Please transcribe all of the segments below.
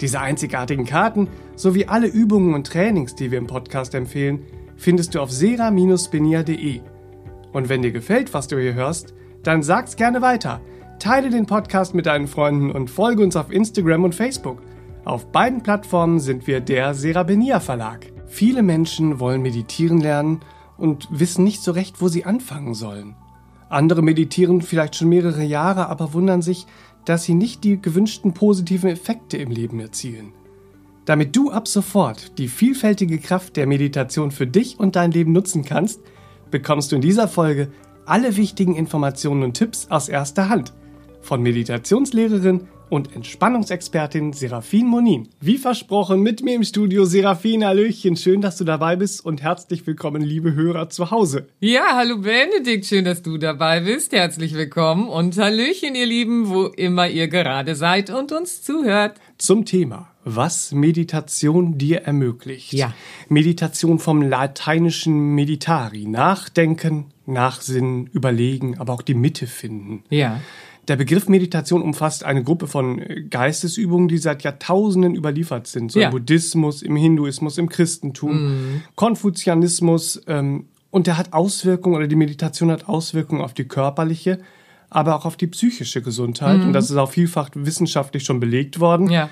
Diese einzigartigen Karten sowie alle Übungen und Trainings, die wir im Podcast empfehlen, findest du auf sera-spenia.de. Und wenn dir gefällt, was du hier hörst, dann sag's gerne weiter. Teile den Podcast mit deinen Freunden und folge uns auf Instagram und Facebook. Auf beiden Plattformen sind wir der Serabenia Verlag. Viele Menschen wollen meditieren lernen und wissen nicht so recht, wo sie anfangen sollen. Andere meditieren vielleicht schon mehrere Jahre, aber wundern sich, dass sie nicht die gewünschten positiven Effekte im Leben erzielen. Damit du ab sofort die vielfältige Kraft der Meditation für dich und dein Leben nutzen kannst, bekommst du in dieser Folge alle wichtigen Informationen und Tipps aus erster Hand von Meditationslehrerin und Entspannungsexpertin Serafin Monin. Wie versprochen, mit mir im Studio Serafin Hallöchen. Schön, dass du dabei bist und herzlich willkommen, liebe Hörer zu Hause. Ja, hallo Benedikt, schön, dass du dabei bist. Herzlich willkommen und Hallöchen, ihr Lieben, wo immer ihr gerade seid und uns zuhört. Zum Thema was Meditation dir ermöglicht. Ja. Meditation vom lateinischen meditari, nachdenken, nachsinnen, überlegen, aber auch die Mitte finden. Ja. Der Begriff Meditation umfasst eine Gruppe von Geistesübungen, die seit Jahrtausenden überliefert sind. So Ja. im Buddhismus, im Hinduismus, im Christentum, Konfuzianismus. Ähm, und der hat Auswirkungen, oder die Meditation hat Auswirkungen auf die körperliche, aber auch auf die psychische Gesundheit. Und das ist auch vielfach wissenschaftlich schon belegt worden. Ja.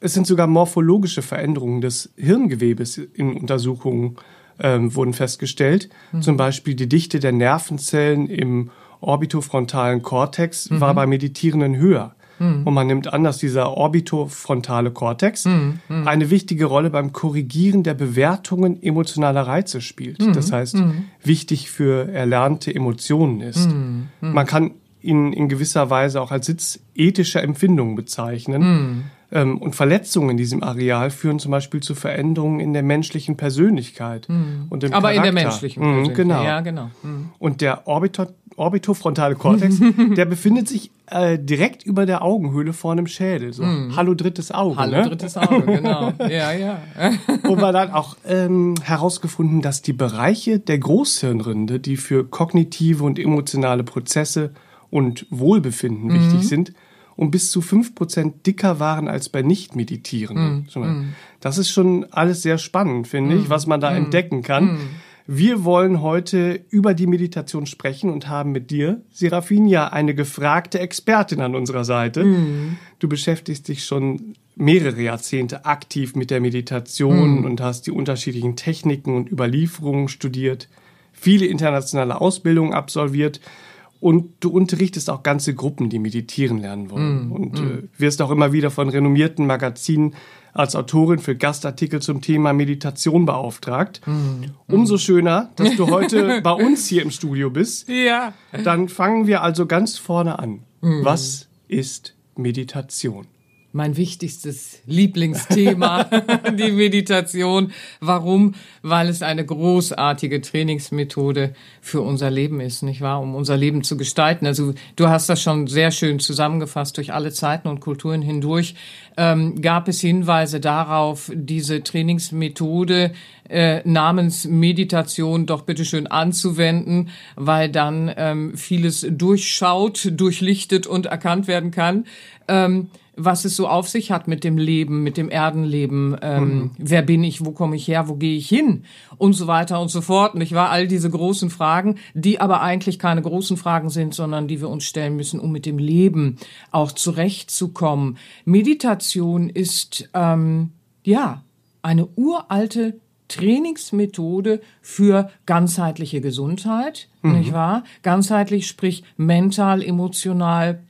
Es sind sogar morphologische Veränderungen des Hirngewebes in Untersuchungen ähm, wurden festgestellt. Zum Beispiel die Dichte der Nervenzellen im orbitofrontalen Kortex war bei Meditierenden höher. Und man nimmt an, dass dieser orbitofrontale Kortex eine wichtige Rolle beim Korrigieren der Bewertungen emotionaler Reize spielt. Das heißt, wichtig für erlernte Emotionen ist. Man kann ihn in gewisser Weise auch als Sitz ethischer Empfindungen bezeichnen. Ähm, und Verletzungen in diesem Areal führen zum Beispiel zu Veränderungen in der menschlichen Persönlichkeit und im Aber in der Charakter. menschlichen Mhm, Persönlichkeit. Genau. Ja, genau. Mhm. Und der Orbito orbitofrontale Kortex, der befindet sich äh, direkt über der Augenhöhle vorne im Schädel. So, hallo drittes Auge. Mhm. Hallo, ne? drittes Auge, genau. Ja, ja. Wo wir dann auch ähm, herausgefunden, dass die Bereiche der Großhirnrinde, die für kognitive und emotionale Prozesse und Wohlbefinden Mhm. wichtig sind, um bis zu 5% dicker waren als bei Nicht-Meditierenden. Mhm. Das ist schon alles sehr spannend, finde ich, was man da entdecken kann. Wir wollen heute über die Meditation sprechen und haben mit dir, Serafin, ja eine gefragte Expertin an unserer Seite. Du beschäftigst dich schon mehrere Jahrzehnte aktiv mit der Meditation und hast die unterschiedlichen Techniken und Überlieferungen studiert, viele internationale Ausbildungen absolviert und du unterrichtest auch ganze Gruppen, die meditieren lernen wollen. und äh, wirst auch immer wieder von renommierten Magazinen als Autorin für Gastartikel zum Thema Meditation beauftragt. Umso schöner, dass du heute bei uns hier im Studio bist. Ja. Dann fangen wir also ganz vorne an. Was ist Meditation? Mein wichtigstes Lieblingsthema, die Meditation. Warum? Weil es eine großartige Trainingsmethode für unser Leben ist, nicht wahr? Um unser Leben zu gestalten. Also du hast das schon sehr schön zusammengefasst durch alle Zeiten und Kulturen hindurch. Ähm, gab es Hinweise darauf, diese Trainingsmethode äh, namens Meditation doch bitteschön anzuwenden, weil dann ähm, vieles durchschaut, durchlichtet und erkannt werden kann. Ähm, was es so auf sich hat mit dem Leben, mit dem Erdenleben, ähm, wer bin ich, wo komme ich her, wo gehe ich hin und so weiter und so fort. Nicht wahr? All diese großen Fragen, die aber eigentlich keine großen Fragen sind, sondern die wir uns stellen müssen, um mit dem Leben auch zurechtzukommen. Meditation ist ähm, ja eine uralte Trainingsmethode für ganzheitliche Gesundheit, nicht wahr? Ganzheitlich, sprich mental, emotional,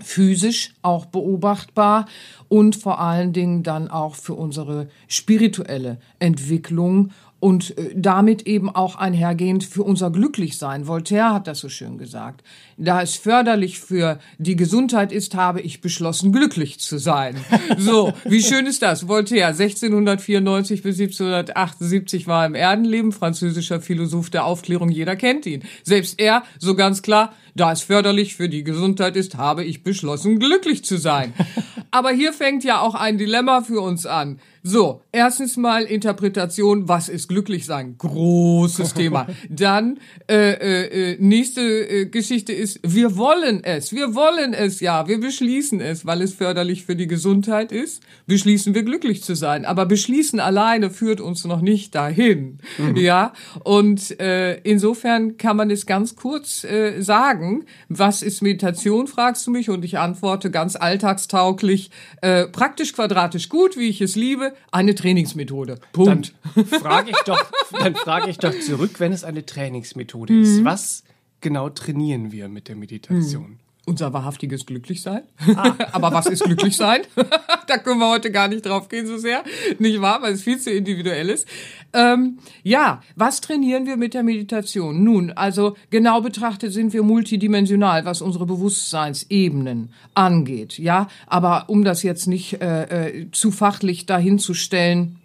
physisch auch beobachtbar und vor allen Dingen dann auch für unsere spirituelle Entwicklung und äh, damit eben auch einhergehend für unser Glücklichsein. Voltaire hat das so schön gesagt. Da es förderlich für die Gesundheit ist, habe ich beschlossen, glücklich zu sein. So, wie schön ist das? Voltaire, 1694 bis 1778 war im Erdenleben, französischer Philosoph der Aufklärung, jeder kennt ihn. Selbst er, so ganz klar, da es förderlich für die Gesundheit ist, habe ich beschlossen, glücklich zu sein. Aber hier fängt ja auch ein Dilemma für uns an. So, erstens mal Interpretation, was ist glücklich sein? Großes Thema. Dann äh, äh, äh, nächste äh, Geschichte ist, wir wollen es, wir wollen es ja, wir beschließen es, weil es förderlich für die Gesundheit ist, beschließen wir glücklich zu sein. Aber beschließen alleine führt uns noch nicht dahin. Mhm. Ja, und äh, insofern kann man es ganz kurz äh, sagen, was ist Meditation, fragst du mich, und ich antworte ganz alltagstauglich, äh, praktisch quadratisch gut, wie ich es liebe, eine Trainingsmethode. Punkt. Dann frage ich doch, dann frage ich doch zurück, wenn es eine Trainingsmethode mhm. ist. Was genau trainieren wir mit der Meditation? Mhm unser wahrhaftiges Glücklichsein. Ah. Aber was ist Glücklichsein? da können wir heute gar nicht drauf gehen so sehr, nicht wahr? Weil es viel zu individuell ist. Ähm, ja, was trainieren wir mit der Meditation? Nun, also genau betrachtet sind wir multidimensional, was unsere Bewusstseinsebenen angeht. Ja, aber um das jetzt nicht äh, äh, zu fachlich dahinzustellen,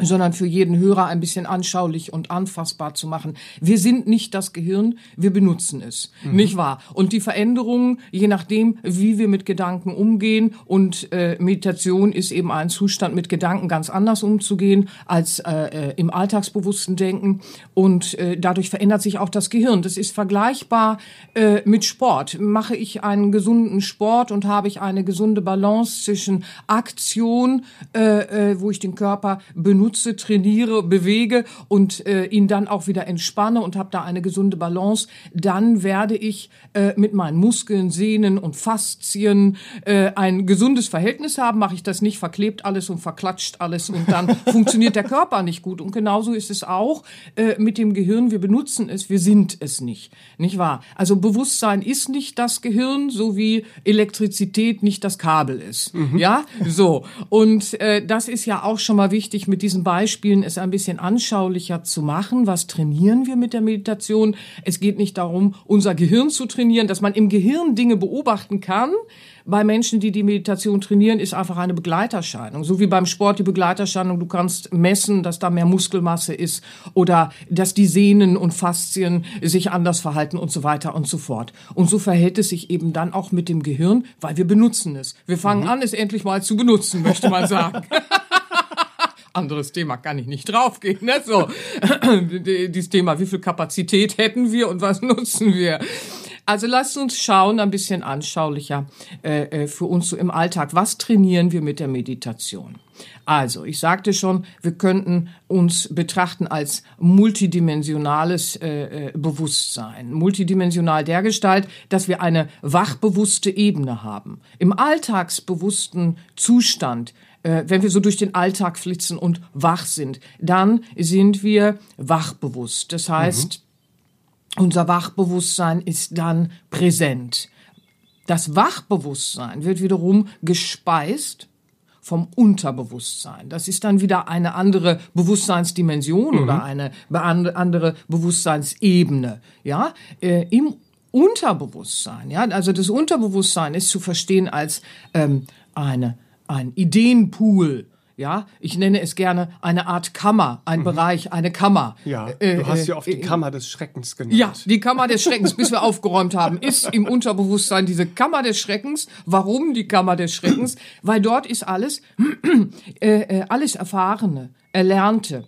sondern für jeden Hörer ein bisschen anschaulich und anfassbar zu machen. Wir sind nicht das Gehirn, wir benutzen es, mhm. nicht wahr? Und die Veränderungen, je nachdem, wie wir mit Gedanken umgehen und äh, Meditation ist eben ein Zustand, mit Gedanken ganz anders umzugehen als äh, äh, im alltagsbewussten Denken und äh, dadurch verändert sich auch das Gehirn. Das ist vergleichbar äh, mit Sport. Mache ich einen gesunden Sport und habe ich eine gesunde Balance zwischen Aktion, äh, äh, wo ich den Körper benutze, nutze, trainiere, bewege und äh, ihn dann auch wieder entspanne und habe da eine gesunde Balance, dann werde ich äh, mit meinen Muskeln, Sehnen und Faszien äh, ein gesundes Verhältnis haben. Mache ich das nicht, verklebt alles und verklatscht alles und dann funktioniert der Körper nicht gut. Und genauso ist es auch äh, mit dem Gehirn. Wir benutzen es, wir sind es nicht. Nicht wahr? Also Bewusstsein ist nicht das Gehirn, so wie Elektrizität nicht das Kabel ist. Mhm. Ja, so. Und äh, das ist ja auch schon mal wichtig mit diesem diesen Beispielen es ein bisschen anschaulicher zu machen. Was trainieren wir mit der Meditation? Es geht nicht darum, unser Gehirn zu trainieren, dass man im Gehirn Dinge beobachten kann. Bei Menschen, die die Meditation trainieren, ist einfach eine Begleiterscheinung. So wie beim Sport die Begleiterscheinung. Du kannst messen, dass da mehr Muskelmasse ist oder dass die Sehnen und Faszien sich anders verhalten und so weiter und so fort. Und so verhält es sich eben dann auch mit dem Gehirn, weil wir benutzen es. Wir fangen mhm. an, es endlich mal zu benutzen, möchte man sagen. Anderes Thema kann ich nicht draufgehen. Ne? So, dieses Thema, wie viel Kapazität hätten wir und was nutzen wir? Also lasst uns schauen, ein bisschen anschaulicher äh, äh, für uns so im Alltag. Was trainieren wir mit der Meditation? Also, ich sagte schon, wir könnten uns betrachten als multidimensionales äh, äh Bewusstsein. Multidimensional dergestalt, dass wir eine wachbewusste Ebene haben. Im alltagsbewussten Zustand äh, wenn wir so durch den Alltag flitzen und wach sind, dann sind wir wachbewusst. Das heißt, mhm. unser Wachbewusstsein ist dann präsent. Das Wachbewusstsein wird wiederum gespeist vom Unterbewusstsein. Das ist dann wieder eine andere Bewusstseinsdimension mhm. oder eine andere Bewusstseinsebene. Ja, äh, im Unterbewusstsein. Ja, also das Unterbewusstsein ist zu verstehen als ähm, eine ein Ideenpool. Ja, ich nenne es gerne eine Art Kammer, ein mhm. Bereich, eine Kammer. Ja, äh, du hast ja oft die äh, Kammer des Schreckens genannt. Ja, die Kammer des Schreckens, bis wir aufgeräumt haben, ist im Unterbewusstsein diese Kammer des Schreckens. Warum die Kammer des Schreckens? Weil dort ist alles, äh, äh, alles Erfahrene, Erlernte,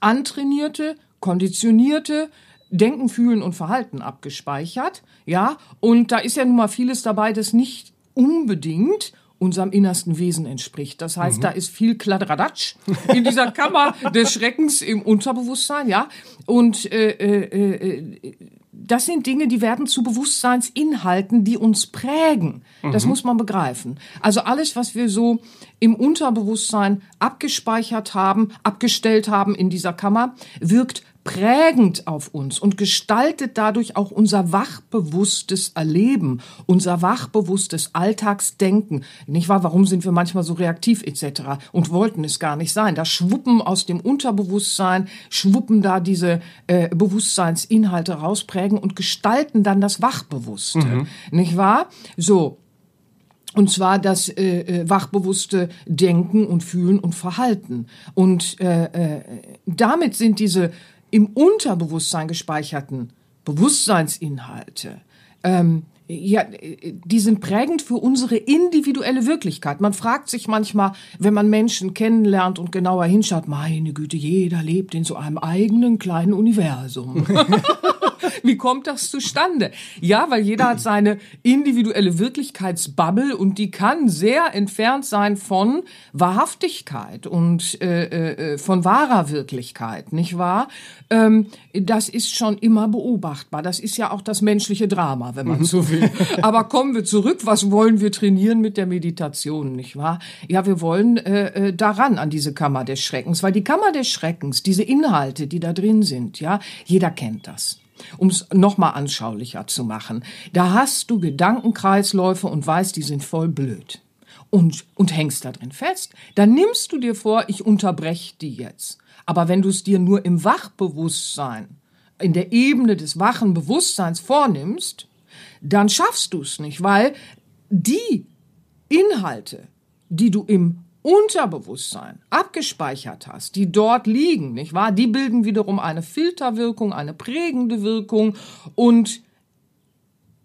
Antrainierte, Konditionierte, Denken, Fühlen und Verhalten abgespeichert. Ja, und da ist ja nun mal vieles dabei, das nicht unbedingt unserem innersten Wesen entspricht. Das heißt, mhm. da ist viel Kladderadatsch in dieser Kammer des Schreckens im Unterbewusstsein, ja. Und äh, äh, äh, das sind Dinge, die werden zu Bewusstseinsinhalten, die uns prägen. Das muss man begreifen. Also alles, was wir so im Unterbewusstsein abgespeichert haben, abgestellt haben in dieser Kammer, wirkt prägend auf uns und gestaltet dadurch auch unser wachbewusstes Erleben, unser wachbewusstes Alltagsdenken. Nicht wahr? Warum sind wir manchmal so reaktiv etc. und wollten es gar nicht sein? Da schwuppen aus dem Unterbewusstsein, schwuppen da diese äh, Bewusstseinsinhalte raus, prägen und gestalten dann das Wachbewusste. Mhm. Nicht wahr? So. Und zwar das äh, äh, wachbewusste Denken und Fühlen und Verhalten. Und äh, äh, damit sind diese im Unterbewusstsein gespeicherten Bewusstseinsinhalte, ähm, ja, die sind prägend für unsere individuelle Wirklichkeit. Man fragt sich manchmal, wenn man Menschen kennenlernt und genauer hinschaut, meine Güte, jeder lebt in so einem eigenen kleinen Universum. Wie kommt das zustande? Ja, weil jeder hat seine individuelle Wirklichkeitsbubble und die kann sehr entfernt sein von Wahrhaftigkeit und äh, äh, von wahrer Wirklichkeit, nicht wahr? Ähm, das ist schon immer beobachtbar. Das ist ja auch das menschliche Drama, wenn man so will. Aber kommen wir zurück. Was wollen wir trainieren mit der Meditation, nicht wahr? Ja, wir wollen äh, äh daran an diese Kammer des Schreckens, weil die Kammer des Schreckens, diese Inhalte, die da drin sind, ja, jeder kennt das um es nochmal anschaulicher zu machen. Da hast du Gedankenkreisläufe und weißt, die sind voll blöd. Und, und hängst da drin fest. Dann nimmst du dir vor, ich unterbreche die jetzt. Aber wenn du es dir nur im Wachbewusstsein, in der Ebene des wachen Bewusstseins vornimmst, dann schaffst du es nicht, weil die Inhalte, die du im Unterbewusstsein abgespeichert hast, die dort liegen, nicht wahr? Die bilden wiederum eine Filterwirkung, eine prägende Wirkung und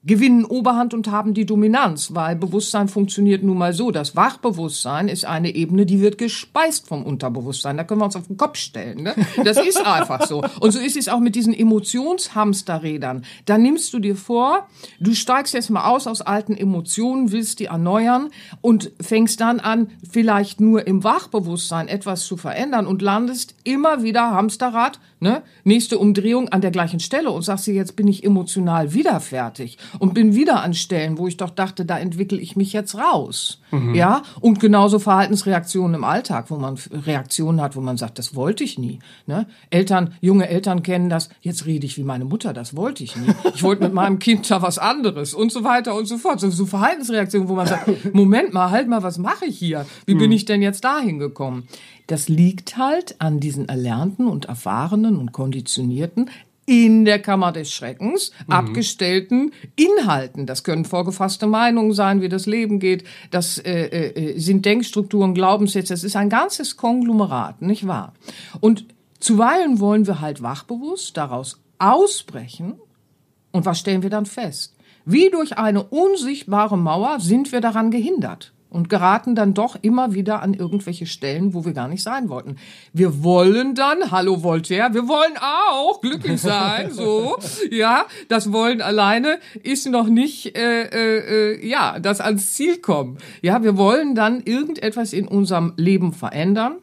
gewinnen Oberhand und haben die Dominanz, weil Bewusstsein funktioniert nun mal so. Das Wachbewusstsein ist eine Ebene, die wird gespeist vom Unterbewusstsein. Da können wir uns auf den Kopf stellen. Ne? Das ist einfach so. Und so ist es auch mit diesen Emotionshamsterrädern. Da nimmst du dir vor, du steigst jetzt mal aus aus alten Emotionen, willst die erneuern und fängst dann an, vielleicht nur im Wachbewusstsein etwas zu verändern und landest immer wieder Hamsterrad, ne? nächste Umdrehung an der gleichen Stelle und sagst dir, jetzt bin ich emotional wieder fertig und bin wieder an Stellen, wo ich doch dachte, da entwickle ich mich jetzt raus. Mhm. Ja, und genauso Verhaltensreaktionen im Alltag, wo man Reaktionen hat, wo man sagt, das wollte ich nie. Ne? Eltern, junge Eltern kennen das, jetzt rede ich wie meine Mutter, das wollte ich nie. Ich wollte mit meinem Kind da was anderes und so weiter und so fort. So, so Verhaltensreaktionen, wo man sagt, Moment mal, halt mal, was mache ich hier? Wie bin mhm. ich denn jetzt dahin gekommen? Das liegt halt an diesen erlernten und erfahrenen und konditionierten in der Kammer des Schreckens mhm. abgestellten Inhalten. Das können vorgefasste Meinungen sein, wie das Leben geht. Das äh, äh, sind Denkstrukturen, Glaubenssätze. Das ist ein ganzes Konglomerat, nicht wahr? Und zuweilen wollen wir halt wachbewusst daraus ausbrechen. Und was stellen wir dann fest? Wie durch eine unsichtbare Mauer sind wir daran gehindert und geraten dann doch immer wieder an irgendwelche Stellen, wo wir gar nicht sein wollten. Wir wollen dann, hallo Voltaire, wir wollen auch glücklich sein, so, ja, das Wollen alleine ist noch nicht, äh, äh, äh, ja, das ans Ziel kommen. Ja, wir wollen dann irgendetwas in unserem Leben verändern.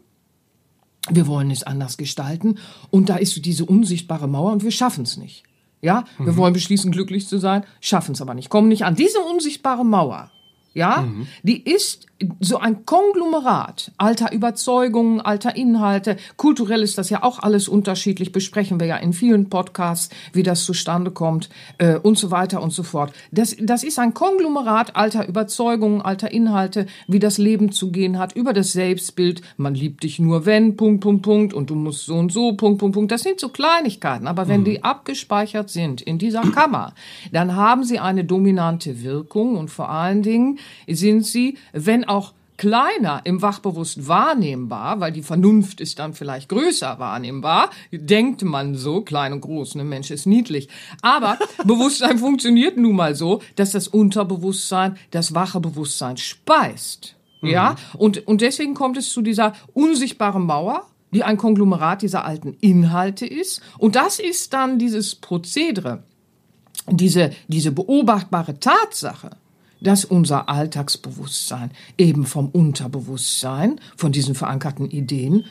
Wir wollen es anders gestalten und da ist diese unsichtbare Mauer und wir schaffen es nicht. Ja, wir mhm. wollen beschließen, glücklich zu sein, schaffen es aber nicht, kommen nicht an diese unsichtbare Mauer ja, mhm. die ist so ein Konglomerat alter Überzeugungen, alter Inhalte. Kulturell ist das ja auch alles unterschiedlich, besprechen wir ja in vielen Podcasts, wie das zustande kommt äh, und so weiter und so fort. Das, das ist ein Konglomerat alter Überzeugungen, alter Inhalte, wie das Leben zu gehen hat, über das Selbstbild. Man liebt dich nur wenn, Punkt, Punkt, Punkt, und du musst so und so, Punkt, Punkt, Punkt. Das sind so Kleinigkeiten, aber wenn mhm. die abgespeichert sind in dieser Kammer, dann haben sie eine dominante Wirkung und vor allen Dingen sind sie, wenn auch kleiner im Wachbewusst wahrnehmbar, weil die Vernunft ist dann vielleicht größer wahrnehmbar, denkt man so, klein und groß, ein ne, Mensch ist niedlich. Aber Bewusstsein funktioniert nun mal so, dass das Unterbewusstsein das wache Bewusstsein speist. Mhm. Ja, und, und deswegen kommt es zu dieser unsichtbaren Mauer, die ein Konglomerat dieser alten Inhalte ist. Und das ist dann dieses Prozedere, diese, diese beobachtbare Tatsache, dass unser Alltagsbewusstsein eben vom Unterbewusstsein, von diesen verankerten Ideen,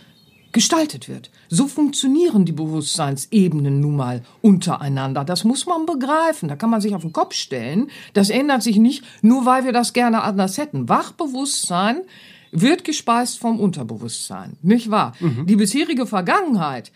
gestaltet wird. So funktionieren die Bewusstseinsebenen nun mal untereinander. Das muss man begreifen. Da kann man sich auf den Kopf stellen. Das ändert sich nicht, nur weil wir das gerne anders hätten. Wachbewusstsein wird gespeist vom Unterbewusstsein, nicht wahr? Mhm. Die bisherige Vergangenheit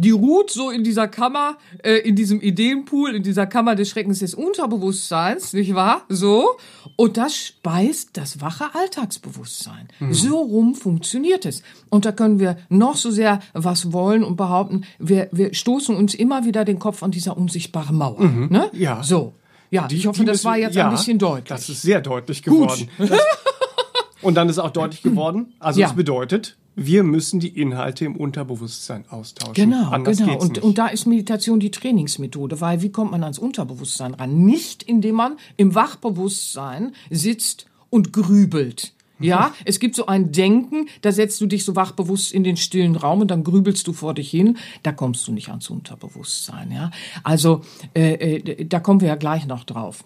die ruht so in dieser Kammer, äh, in diesem Ideenpool, in dieser Kammer des Schreckens des Unterbewusstseins, nicht wahr? So. Und das speist das wache Alltagsbewusstsein. Mhm. So rum funktioniert es. Und da können wir noch so sehr was wollen und behaupten, wir, wir stoßen uns immer wieder den Kopf an dieser unsichtbaren Mauer. Mhm. Ne? Ja. So. Ja, die, ich hoffe, das müssen, war jetzt ja, ein bisschen deutlich. Das ist sehr deutlich geworden. und dann ist auch deutlich geworden. Also es bedeutet, wir müssen die Inhalte im Unterbewusstsein austauschen. Genau, Anders genau. Und, und da ist Meditation die Trainingsmethode, weil wie kommt man ans Unterbewusstsein ran? Nicht, indem man im Wachbewusstsein sitzt und grübelt. Ja, mhm. es gibt so ein Denken, da setzt du dich so wachbewusst in den stillen Raum und dann grübelst du vor dich hin. Da kommst du nicht ans Unterbewusstsein. Ja, also äh, äh, da kommen wir ja gleich noch drauf.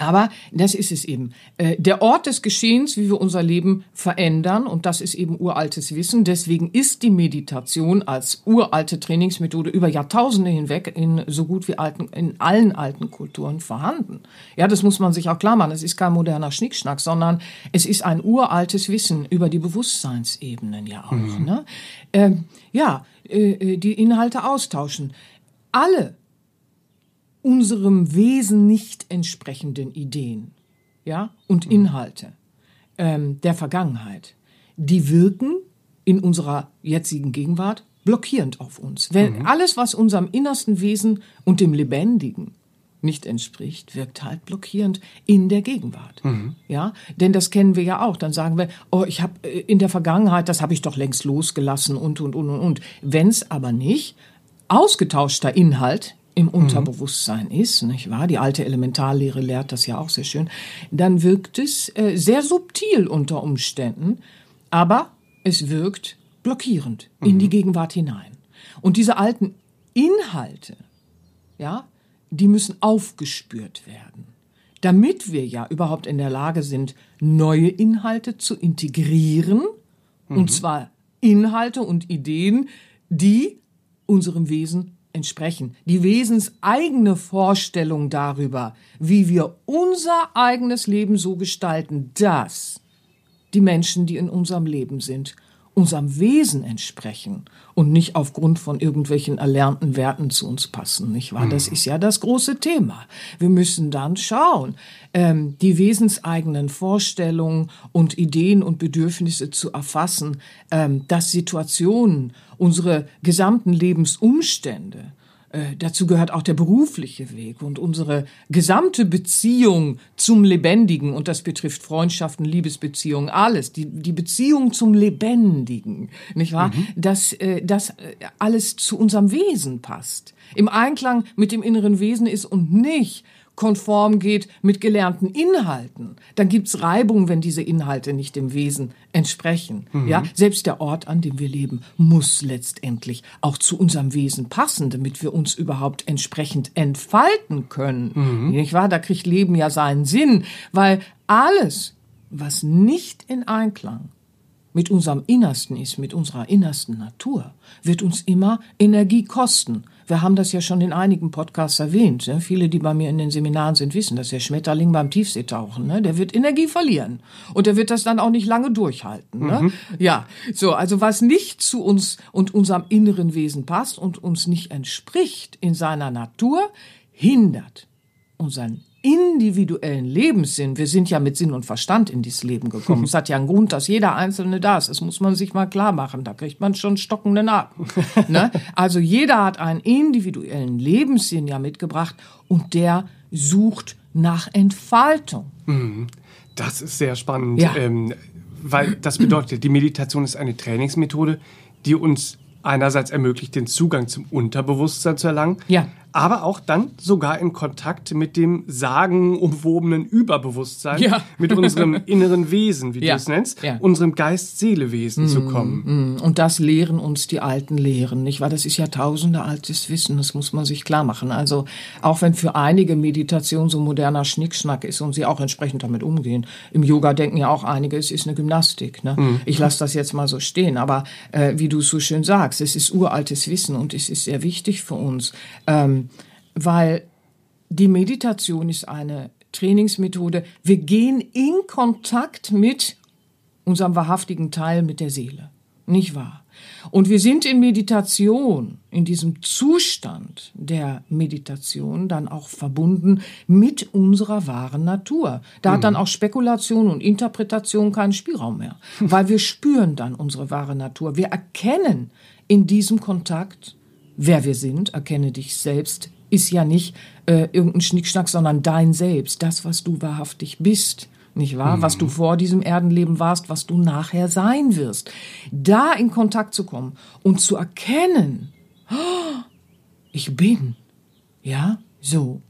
Aber das ist es eben. Äh, der Ort des Geschehens, wie wir unser Leben verändern, und das ist eben uraltes Wissen. Deswegen ist die Meditation als uralte Trainingsmethode über Jahrtausende hinweg in so gut wie alten, in allen alten Kulturen vorhanden. Ja, das muss man sich auch klar machen. Es ist kein moderner Schnickschnack, sondern es ist ein uraltes Wissen über die Bewusstseinsebenen ja auch. Mhm. Ne? Ähm, ja, äh, äh die Inhalte austauschen. Alle unserem Wesen nicht entsprechenden Ideen ja, und mhm. Inhalte ähm, der Vergangenheit, die wirken in unserer jetzigen Gegenwart blockierend auf uns. Wenn mhm. alles, was unserem innersten Wesen und dem Lebendigen nicht entspricht, wirkt halt blockierend in der Gegenwart. Mhm. Ja, denn das kennen wir ja auch. Dann sagen wir, oh, ich habe äh, in der Vergangenheit, das habe ich doch längst losgelassen und und und und und. Wenn es aber nicht ausgetauschter Inhalt im mhm. Unterbewusstsein ist, nicht wahr? Die alte Elementarlehre lehrt das ja auch sehr schön. Dann wirkt es äh, sehr subtil unter Umständen, aber es wirkt blockierend mhm. in die mhm. Gegenwart hinein. Und diese alten Inhalte, ja, die müssen aufgespürt werden, damit wir ja überhaupt in der Lage sind, neue Inhalte zu integrieren, mhm. und zwar Inhalte und Ideen, die unserem Wesen entsprechen. Die wesenseigene Vorstellung darüber, wie wir unser eigenes Leben so gestalten, dass die Menschen, die in unserem Leben sind, unserem Wesen entsprechen und nicht aufgrund von irgendwelchen erlernten Werten zu uns passen, nicht wahr? Das mhm. ist ja das große Thema. Wir müssen dann schauen, ähm, die wesenseigenen Vorstellungen und Ideen und Bedürfnisse zu erfassen, ähm, dass Situationen, unsere gesamten Lebensumstände, äh, dazu gehört auch der berufliche Weg und unsere gesamte Beziehung zum Lebendigen, und das betrifft Freundschaften, Liebesbeziehungen, alles, die, die Beziehung zum Lebendigen, nicht wahr? Mhm. Dass äh, das äh, alles zu unserem Wesen passt, im Einklang mit dem inneren Wesen ist und nicht konform geht mit gelernten Inhalten, dann gibt's Reibung, wenn diese Inhalte nicht dem Wesen entsprechen. Mhm. Ja, selbst der Ort, an dem wir leben, muss letztendlich auch zu unserem Wesen passen, damit wir uns überhaupt entsprechend entfalten können. Mhm. Nicht wahr? Da kriegt Leben ja seinen Sinn, weil alles, was nicht in Einklang mit unserem Innersten ist, mit unserer innersten Natur, wird uns immer Energie kosten. Wir haben das ja schon in einigen Podcasts erwähnt. Ne? Viele, die bei mir in den Seminaren sind, wissen, dass der Schmetterling beim Tiefseetauchen, ne? der wird Energie verlieren. Und der wird das dann auch nicht lange durchhalten. Ne? Mhm. Ja, so, also was nicht zu uns und unserem inneren Wesen passt und uns nicht entspricht in seiner Natur, hindert unseren individuellen Lebenssinn, wir sind ja mit Sinn und Verstand in dieses Leben gekommen. es hat ja einen Grund, dass jeder Einzelne da ist. Das muss man sich mal klar machen. Da kriegt man schon stockenden Atem. ne? Also jeder hat einen individuellen Lebenssinn ja mitgebracht und der sucht nach Entfaltung. Mhm. Das ist sehr spannend, ja. ähm, weil das bedeutet, die Meditation ist eine Trainingsmethode, die uns einerseits ermöglicht, den Zugang zum Unterbewusstsein zu erlangen, ja. Aber auch dann sogar in Kontakt mit dem sagenumwobenen Überbewusstsein, Ja. mit unserem inneren Wesen, wie Ja. du es nennst, Ja. unserem Geist-Seele-Wesen zu kommen. Und das lehren uns die alten Lehren, nicht wahr? Das ist Jahrtausende altes Wissen, das muss man sich klar machen. Also auch wenn für einige Meditation so moderner Schnickschnack ist und sie auch entsprechend damit umgehen. Im Yoga denken ja auch einige, es ist eine Gymnastik. Ne? Ich lasse das jetzt mal so stehen, aber äh, wie du es so schön sagst, es ist uraltes Wissen und es ist sehr wichtig für uns, ähm, weil die Meditation ist eine Trainingsmethode. Wir gehen in Kontakt mit unserem wahrhaftigen Teil, mit der Seele. Nicht wahr? Und wir sind in Meditation, in diesem Zustand der Meditation dann auch verbunden mit unserer wahren Natur. Da hat dann auch Spekulation und Interpretation keinen Spielraum mehr, weil wir spüren dann unsere wahre Natur. Wir erkennen in diesem Kontakt, wer wir sind, erkenne dich selbst, ist ja nicht äh, irgendein Schnickschnack, sondern dein Selbst, das, was du wahrhaftig bist. Nicht wahr? Was du vor diesem Erdenleben warst, was du nachher sein wirst. Da in Kontakt zu kommen und zu erkennen, "Oh, ich bin. Ja, so.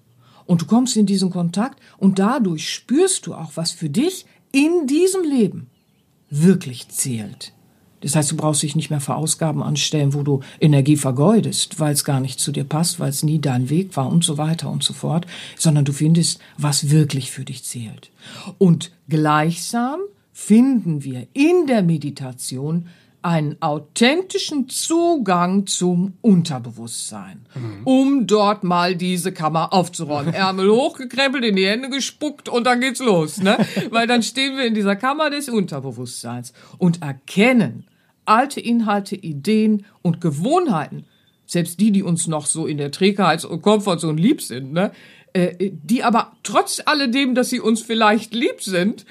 Und du kommst in diesen Kontakt und dadurch spürst du auch, was für dich in diesem Leben wirklich zählt. Das heißt, du brauchst dich nicht mehr für Ausgaben anstellen, wo du Energie vergeudest, weil es gar nicht zu dir passt, weil es nie dein Weg war und so weiter und so fort, sondern du findest, was wirklich für dich zählt. Und gleichsam finden wir in der Meditation einen authentischen Zugang zum Unterbewusstsein, um dort mal diese Kammer aufzuräumen. Ärmel hochgekrempelt, in die Hände gespuckt und dann geht's los, ne? Weil dann stehen wir in dieser Kammer des Unterbewusstseins und erkennen alte Inhalte, Ideen und Gewohnheiten, selbst die, die uns noch so in der Trägheit und Komfortzone lieb sind, ne? Äh, die aber trotz alledem, dass sie uns vielleicht lieb sind,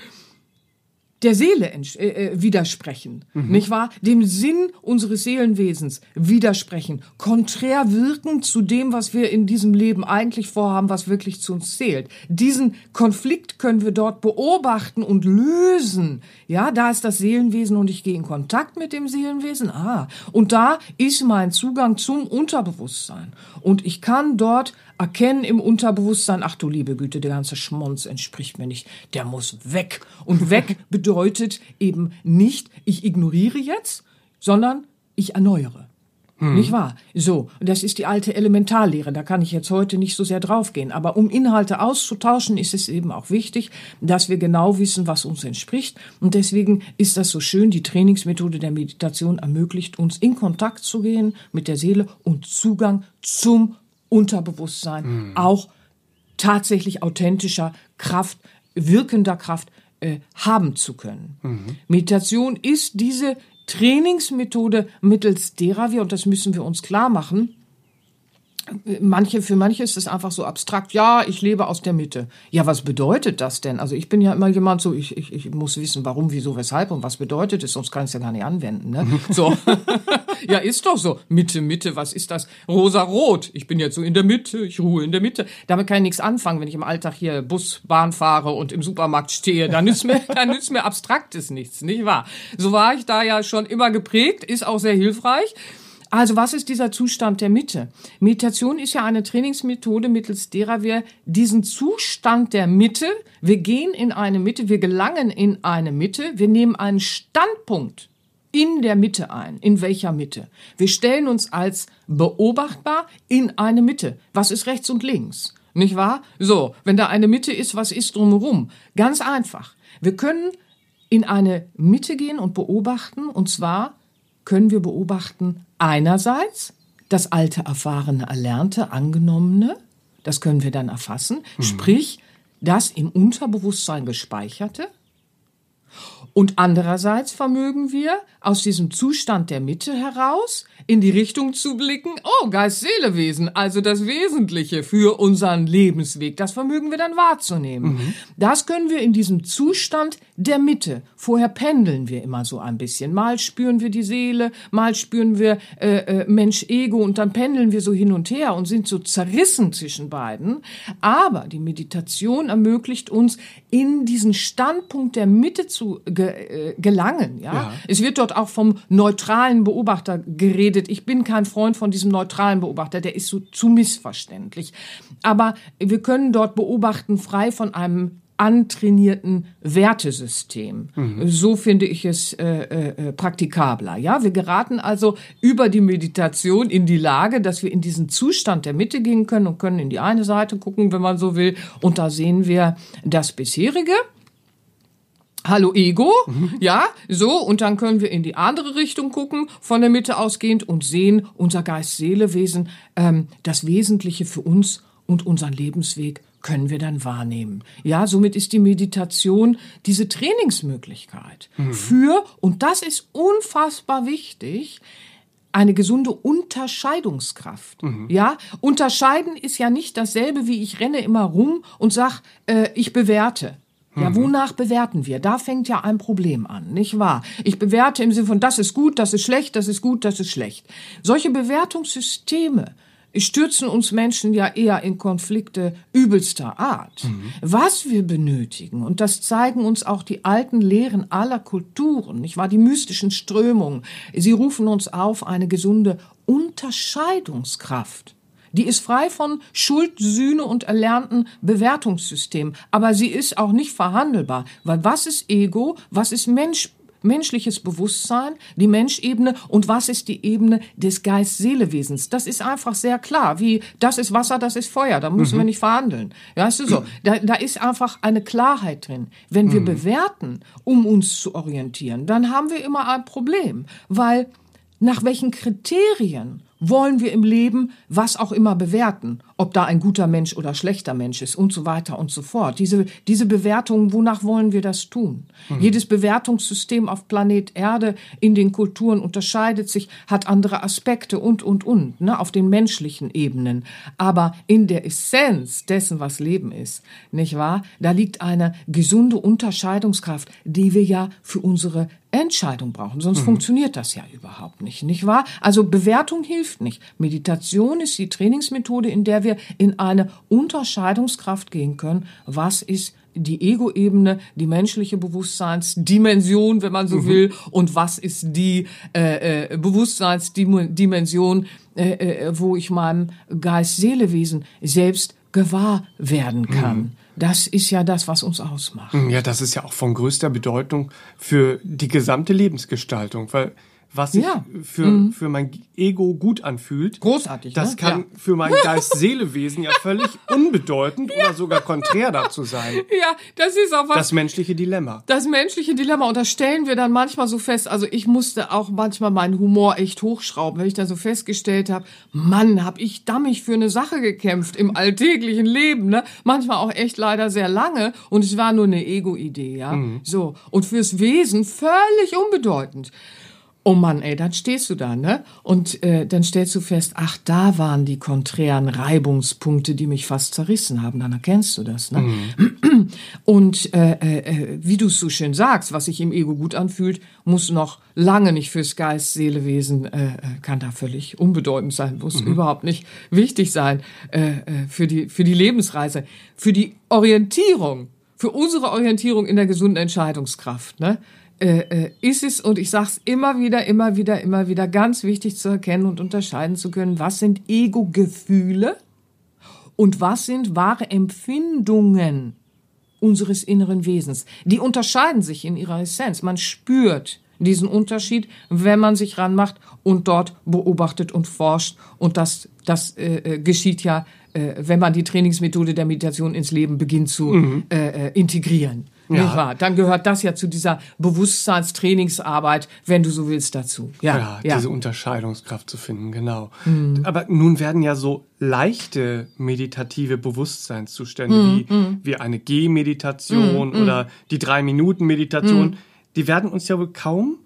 der Seele äh, äh, widersprechen, nicht wahr? Dem Sinn unseres Seelenwesens widersprechen, konträr wirken zu dem, was wir in diesem Leben eigentlich vorhaben, was wirklich zu uns zählt. Diesen Konflikt können wir dort beobachten und lösen. Ja, da ist das Seelenwesen und ich gehe in Kontakt mit dem Seelenwesen. Ah, und da ist mein Zugang zum Unterbewusstsein. Und ich kann dort erkennen im Unterbewusstsein, ach du liebe Güte, der ganze Schmonz entspricht mir nicht, der muss weg. Und weg bedeutet eben nicht, ich ignoriere jetzt, sondern ich erneuere. Nicht wahr? So, das ist die alte Elementarlehre, da kann ich jetzt heute nicht so sehr draufgehen. Aber um Inhalte auszutauschen, ist es eben auch wichtig, dass wir genau wissen, was uns entspricht. Und deswegen ist das so schön, die Trainingsmethode der Meditation ermöglicht uns, in Kontakt zu gehen mit der Seele und Zugang zum Unterbewusstsein, auch tatsächlich authentischer Kraft, wirkender Kraft äh, haben zu können. Meditation ist diese Trainingsmethode mittels derer wir, und das müssen wir uns klar machen, manche, für manche ist es einfach so abstrakt, ja, ich lebe aus der Mitte. Ja, was bedeutet das denn? Also ich bin ja immer jemand so, ich, ich, ich muss wissen, warum, wieso, weshalb und was bedeutet es, sonst kann ich es ja gar nicht anwenden. Ne? So. ja, ist doch so. Mitte, Mitte, was ist das? Rosa-Rot. Ich bin jetzt so in der Mitte, ich ruhe in der Mitte. Damit kann ich nichts anfangen, wenn ich im Alltag hier Bus, Bahn fahre und im Supermarkt stehe. Dann nützt mir, dann nützt mir Abstraktes nichts, nicht wahr? So war ich da ja schon immer geprägt, ist auch sehr hilfreich. Also was ist dieser Zustand der Mitte? Meditation ist ja eine Trainingsmethode, mittels derer wir diesen Zustand der Mitte, wir gehen in eine Mitte, wir gelangen in eine Mitte, wir nehmen einen Standpunkt in der Mitte ein. In welcher Mitte? Wir stellen uns als beobachtbar in eine Mitte. Was ist rechts und links? Nicht wahr? So, wenn da eine Mitte ist, was ist drumherum? Ganz einfach. Wir können in eine Mitte gehen und beobachten, und zwar können wir beobachten einerseits das alte, erfahrene, erlernte, angenommene, das können wir dann erfassen, sprich das im Unterbewusstsein gespeicherte. Und andererseits vermögen wir aus diesem Zustand der Mitte heraus in die Richtung zu blicken, oh, Geist-Seele-Wesen, also das Wesentliche für unseren Lebensweg, das vermögen wir dann wahrzunehmen. Das können wir in diesem Zustand der Mitte. Vorher pendeln wir immer so ein bisschen. Mal spüren wir die Seele, mal spüren wir äh, äh, Mensch-Ego und dann pendeln wir so hin und her und sind so zerrissen zwischen beiden. Aber die Meditation ermöglicht uns, in diesen Standpunkt der Mitte zu ge, äh, gelangen. Ja? Ja. Es wird dort auch vom neutralen Beobachter geredet. Ich bin kein Freund von diesem neutralen Beobachter, der ist so zu missverständlich. Aber wir können dort beobachten, frei von einem antrainierten Wertesystem. So finde ich es äh, äh, praktikabler. Ja, wir geraten also über die Meditation in die Lage, dass wir in diesen Zustand der Mitte gehen können und können in die eine Seite gucken, wenn man so will. Und da sehen wir das bisherige. Hallo Ego, ja, so, und dann können wir in die andere Richtung gucken, von der Mitte ausgehend und sehen unser Geist-Seele-Wesen, ähm, das Wesentliche für uns und unseren Lebensweg können wir dann wahrnehmen. Ja, somit ist die Meditation diese Trainingsmöglichkeit für, und das ist unfassbar wichtig, eine gesunde Unterscheidungskraft. Ja, unterscheiden ist ja nicht dasselbe, wie ich renne immer rum und sag, äh, ich bewerte. Ja, wonach bewerten wir? Da fängt ja ein Problem an, nicht wahr? Ich bewerte im Sinne von, das ist gut, das ist schlecht, das ist gut, das ist schlecht. Solche Bewertungssysteme stürzen uns Menschen ja eher in Konflikte übelster Art. Was wir benötigen, und das zeigen uns auch die alten Lehren aller Kulturen, nicht wahr? Die mystischen Strömungen, sie rufen uns auf, eine gesunde Unterscheidungskraft. Die ist frei von Schuld, Sühne und erlernten Bewertungssystemen. Aber sie ist auch nicht verhandelbar. Weil was ist Ego? Was ist Mensch? Menschliches Bewusstsein, die Menschebene und was ist die Ebene des Geist-Seele-Wesens? Das ist einfach sehr klar, wie das ist Wasser, das ist Feuer, da müssen wir nicht verhandeln. Weißt du so, da, da ist einfach eine Klarheit drin. Wenn wir bewerten, um uns zu orientieren, dann haben wir immer ein Problem, weil nach welchen Kriterien wollen wir im Leben was auch immer bewerten, ob da ein guter Mensch oder schlechter Mensch ist und so weiter und so fort. Diese, diese Bewertungen, wonach wollen wir das tun? Jedes Bewertungssystem auf Planet Erde in den Kulturen unterscheidet sich, hat andere Aspekte und, und, und, ne, auf den menschlichen Ebenen. Aber in der Essenz dessen, was Leben ist, nicht wahr? Da liegt eine gesunde Unterscheidungskraft, die wir ja für unsere Entscheidung brauchen, sonst funktioniert das ja überhaupt nicht, nicht wahr? Also Bewertung hilft nicht. Meditation ist die Trainingsmethode, in der wir in eine Unterscheidungskraft gehen können. Was ist die Ego-Ebene, die menschliche Bewusstseinsdimension, wenn man so will, und was ist die äh, äh, Bewusstseinsdimension, äh, äh, wo ich meinem Geist-Seele-Wesen selbst gewahr werden kann. Das ist ja das, was uns ausmacht. Ja, das ist ja auch von größter Bedeutung für die gesamte Lebensgestaltung, weil was sich Ja. für, für mein Ego gut anfühlt, Großartig, das ne? kann Ja. für mein Geist-Seele-Wesen ja völlig unbedeutend oder sogar konträr dazu sein. Ja, das ist auch was. Das menschliche Dilemma. Das menschliche Dilemma, und das stellen wir dann manchmal so fest, also ich musste auch manchmal meinen Humor echt hochschrauben, wenn ich da so festgestellt habe, Mann, hab ich dammig für eine Sache gekämpft im alltäglichen Leben, ne? Manchmal auch echt leider sehr lange und es war nur eine Ego-Idee, ja? So. Und fürs Wesen völlig unbedeutend. Oh Mann, ey, dann stehst du da, ne? Und äh, dann stellst du fest, ach, da waren die konträren Reibungspunkte, die mich fast zerrissen haben. Dann erkennst du das, ne? Und äh, äh, wie du es so schön sagst, was sich im Ego gut anfühlt, muss noch lange nicht fürs Geist, Seelewesen, äh, äh, kann da völlig unbedeutend sein, muss überhaupt nicht wichtig sein äh, äh, für, die, für die Lebensreise, für die Orientierung, für unsere Orientierung in der gesunden Entscheidungskraft. Ne? Äh, äh, ist es, und ich sag's immer wieder, immer wieder, immer wieder, ganz wichtig zu erkennen und unterscheiden zu können, was sind Ego-Gefühle und was sind wahre Empfindungen unseres inneren Wesens. Die unterscheiden sich in ihrer Essenz. Man spürt diesen Unterschied, wenn man sich ranmacht und dort beobachtet und forscht. Und das, das äh, äh, geschieht ja, äh, wenn man die Trainingsmethode der Meditation ins Leben beginnt zu äh, äh, integrieren. Nicht wahr? Dann gehört das ja zu dieser Bewusstseinstrainingsarbeit, wenn du so willst, dazu. Ja, Ja, ja. diese Unterscheidungskraft zu finden, genau. Aber nun werden ja so leichte meditative Bewusstseinszustände wie, wie eine Gehmeditation oder die Drei-Minuten-Meditation, die werden uns ja wohl kaum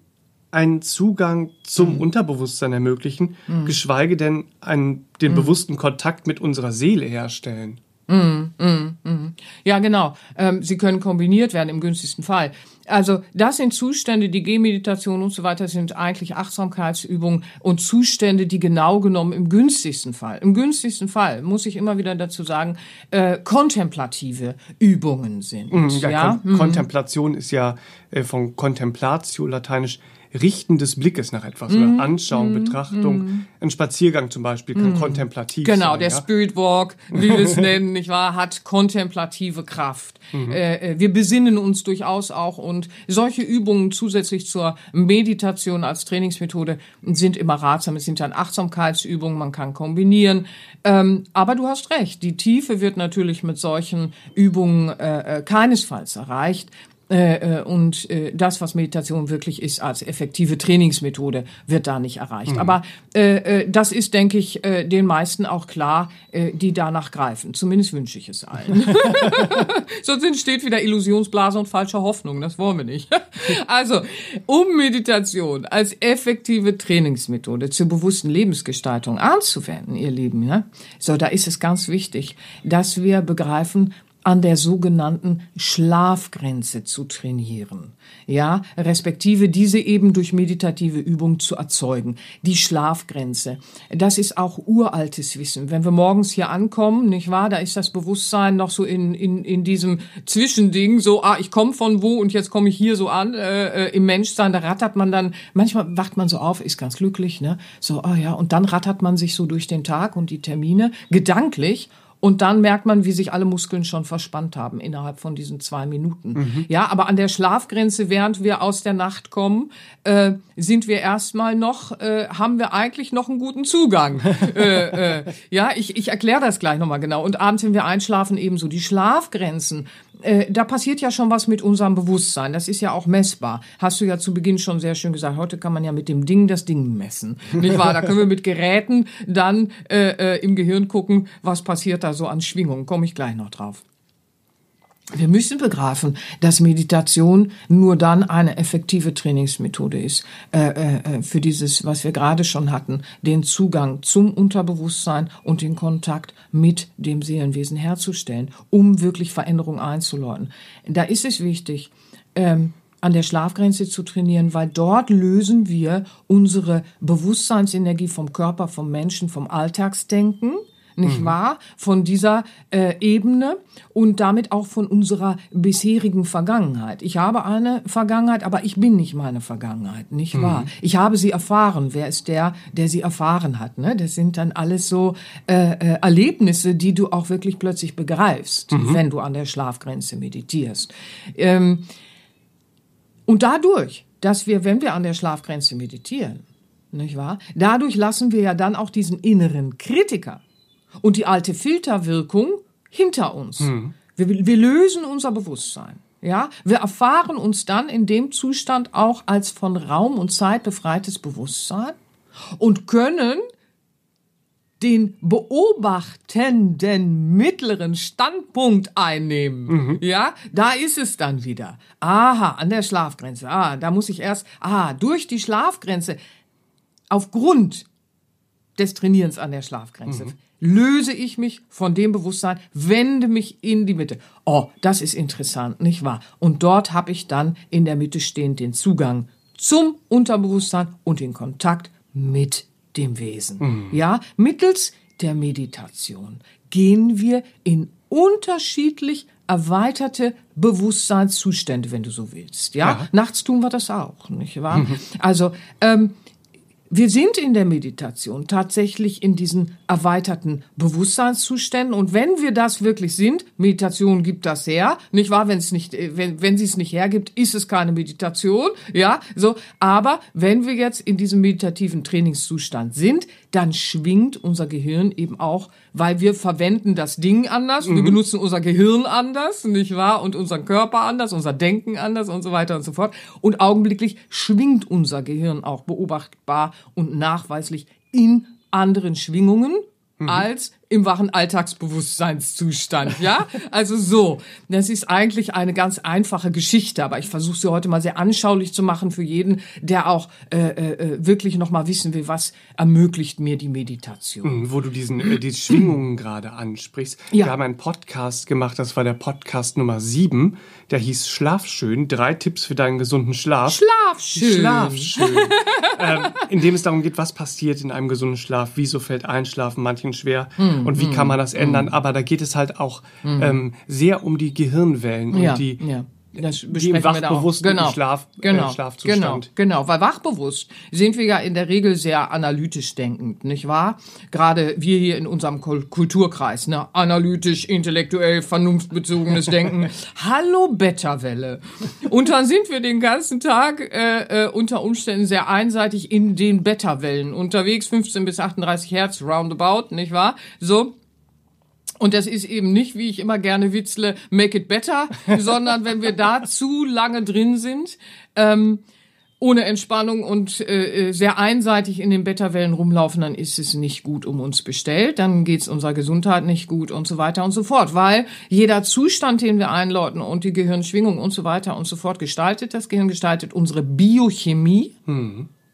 einen Zugang zum Unterbewusstsein ermöglichen, geschweige denn einen, den bewussten Kontakt mit unserer Seele herstellen. Ja, genau. Ähm, sie können kombiniert werden im günstigsten Fall. Also das sind Zustände, die Gehmeditation und so weiter sind eigentlich Achtsamkeitsübungen und Zustände, die genau genommen im günstigsten Fall, im günstigsten Fall muss ich immer wieder dazu sagen, äh, kontemplative Übungen sind. Ja, ja? Kon Kontemplation ist ja äh, von Contemplatio lateinisch Richten des Blickes nach etwas Mhm. oder Anschauung, Betrachtung. Ein Spaziergang zum Beispiel kann kontemplativ Genau, sein. der ja? Spirit Walk, wie wir es nennen, nicht wahr, hat kontemplative Kraft. Äh, äh, wir besinnen uns durchaus auch und solche Übungen zusätzlich zur Meditation als Trainingsmethode sind immer ratsam. Es sind dann Achtsamkeitsübungen, man kann kombinieren. Ähm, aber du hast recht, die Tiefe wird natürlich mit solchen Übungen äh, äh, keinesfalls erreicht. Äh, äh, und äh, das, was Meditation wirklich ist als effektive Trainingsmethode, wird da nicht erreicht. Aber äh, äh, das ist, denke ich, äh, den meisten auch klar, äh, die danach greifen. Zumindest wünsche ich es allen. Sonst entsteht wieder Illusionsblase und falsche Hoffnung. Das wollen wir nicht. Also, um Meditation als effektive Trainingsmethode zur bewussten Lebensgestaltung anzuwenden, ihr Lieben, ne? so, da ist es ganz wichtig, dass wir begreifen, an der sogenannten Schlafgrenze zu trainieren. Ja, respektive diese eben durch meditative Übung zu erzeugen. Die Schlafgrenze. Das ist auch uraltes Wissen. Wenn wir morgens hier ankommen, nicht wahr, da ist das Bewusstsein noch so in, in, in diesem Zwischending, so, ah, ich komme von wo und jetzt komme ich hier so an, äh, äh, im Menschsein, da rattert man dann, manchmal wacht man so auf, ist ganz glücklich, ne, so, ah ja, und dann rattert man sich so durch den Tag und die Termine, gedanklich, und dann merkt man, wie sich alle Muskeln schon verspannt haben innerhalb von diesen zwei Minuten. Ja, aber an der Schlafgrenze, während wir aus der Nacht kommen, äh, sind wir erstmal noch, äh, haben wir eigentlich noch einen guten Zugang. äh, äh, ja, ich, ich erkläre das gleich nochmal genau. Und abends, wenn wir einschlafen, ebenso. Die Schlafgrenzen, äh, da passiert ja schon was mit unserem Bewusstsein. Das ist ja auch messbar. Hast du ja zu Beginn schon sehr schön gesagt. Heute kann man ja mit dem Ding das Ding messen. Nicht wahr? Da können wir mit Geräten dann äh, äh, im Gehirn gucken, was passiert da so an Schwingungen. Komme ich gleich noch drauf. Wir müssen begreifen, dass Meditation nur dann eine effektive Trainingsmethode ist äh, äh, für dieses, was wir gerade schon hatten, den Zugang zum Unterbewusstsein und den Kontakt mit dem Seelenwesen herzustellen, um wirklich Veränderung einzuläuten. Da ist es wichtig, ähm, an der Schlafgrenze zu trainieren, weil dort lösen wir unsere Bewusstseinsenergie vom Körper, vom Menschen, vom Alltagsdenken nicht wahr? Von dieser äh, Ebene und damit auch von unserer bisherigen Vergangenheit. Ich habe eine Vergangenheit, aber ich bin nicht meine Vergangenheit, nicht wahr? Ich habe sie erfahren. Wer ist der, der sie erfahren hat? Ne? Das sind dann alles so äh, äh, Erlebnisse, die du auch wirklich plötzlich begreifst, wenn du an der Schlafgrenze meditierst. Ähm, und dadurch, dass wir, wenn wir an der Schlafgrenze meditieren, nicht wahr? Dadurch lassen wir ja dann auch diesen inneren Kritiker und die alte Filterwirkung hinter uns. Wir, wir lösen unser Bewusstsein. Ja, wir erfahren uns dann in dem Zustand auch als von Raum und Zeit befreites Bewusstsein und können den beobachtenden mittleren Standpunkt einnehmen. Ja, da ist es dann wieder. Aha, an der Schlafgrenze. Ah, da muss ich erst, ah, durch die Schlafgrenze, aufgrund des Trainierens an der Schlafgrenze. Löse ich mich von dem Bewusstsein, wende mich in die Mitte. Oh, das ist interessant, nicht wahr? Und dort habe ich dann in der Mitte stehend den Zugang zum Unterbewusstsein und den Kontakt mit dem Wesen. Ja, mittels der Meditation gehen wir in unterschiedlich erweiterte Bewusstseinszustände, wenn du so willst. Ja, nachts tun wir das auch, nicht wahr? Also ähm, wir sind in der Meditation tatsächlich in diesen erweiterten Bewusstseinszuständen und wenn wir das wirklich sind, Meditation gibt das her, nicht wahr? Wenn es nicht, äh, wenn wenn sie es nicht hergibt, ist es keine Meditation, ja? So, aber wenn wir jetzt in diesem meditativen Trainingszustand sind, dann schwingt unser Gehirn eben auch, weil wir verwenden das Ding anders, wir benutzen unser Gehirn anders, nicht wahr? Und unseren Körper anders, unser Denken anders und so weiter und so fort. Und augenblicklich schwingt unser Gehirn auch beobachtbar und nachweislich in anderen Schwingungen als im wachen Alltagsbewusstseinszustand, ja? Also so, das ist eigentlich eine ganz einfache Geschichte, aber ich versuche sie heute mal sehr anschaulich zu machen für jeden, der auch äh, äh, wirklich noch mal wissen will, was ermöglicht mir die Meditation. Mhm, Wo du diesen, äh, die Schwingungen gerade ansprichst. Ja. Wir haben einen Podcast gemacht, das war der Podcast Nummer 7, der hieß Schlaf schön, drei Tipps für deinen gesunden Schlaf. Schlaf schön. Schlaf schön. ähm, in dem es darum geht, was passiert in einem gesunden Schlaf, wieso fällt Einschlafen manchen schwer Hm, und wie kann man das ändern. Aber da geht es halt auch ähm, sehr um die Gehirnwellen ja, und die, ja. Das besprechen auch. wachbewussten genau. Schlaf, genau. äh, Schlafzustand. Genau, genau, weil wachbewusst sind wir ja in der Regel sehr analytisch denkend, nicht wahr? Gerade wir hier in unserem Kul- Kulturkreis, ne? Analytisch, intellektuell, vernunftbezogenes Denken. Hallo Beta-Welle. Und dann sind wir den ganzen Tag äh, äh, unter Umständen sehr einseitig in den Beta-Wellen unterwegs, 15 bis 38 Hertz roundabout, nicht wahr? So. Und das ist eben nicht, wie ich immer gerne witzle, make it better, sondern wenn wir da zu lange drin sind, ähm, ohne Entspannung und äh, äh, sehr einseitig in den Beta-Wellen rumlaufen, dann ist es nicht gut um uns bestellt, dann geht's unserer Gesundheit nicht gut und so weiter und so fort, weil jeder Zustand, den wir einläuten und die Gehirnschwingung und so weiter und so fort gestaltet, das Gehirn gestaltet unsere Biochemie.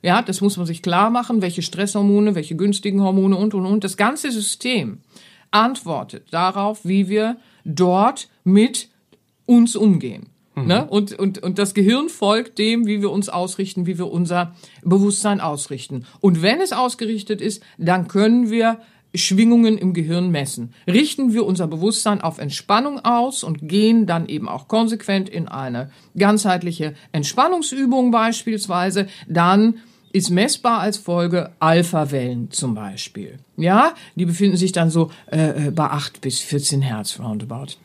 Ja, das muss man sich klar machen, welche Stresshormone, welche günstigen Hormone und, und, und. Das ganze System antwortet darauf, wie wir dort mit uns umgehen. Ne? Und, und, und das Gehirn folgt dem, wie wir uns ausrichten, wie wir unser Bewusstsein ausrichten. Und wenn es ausgerichtet ist, dann können wir Schwingungen im Gehirn messen. Richten wir unser Bewusstsein auf Entspannung aus und gehen dann eben auch konsequent in eine ganzheitliche Entspannungsübung beispielsweise, dann ist messbar als Folge Alpha-Wellen zum Beispiel. Ja, die befinden sich dann so äh, äh, bei 8 bis 14 Hertz roundabout.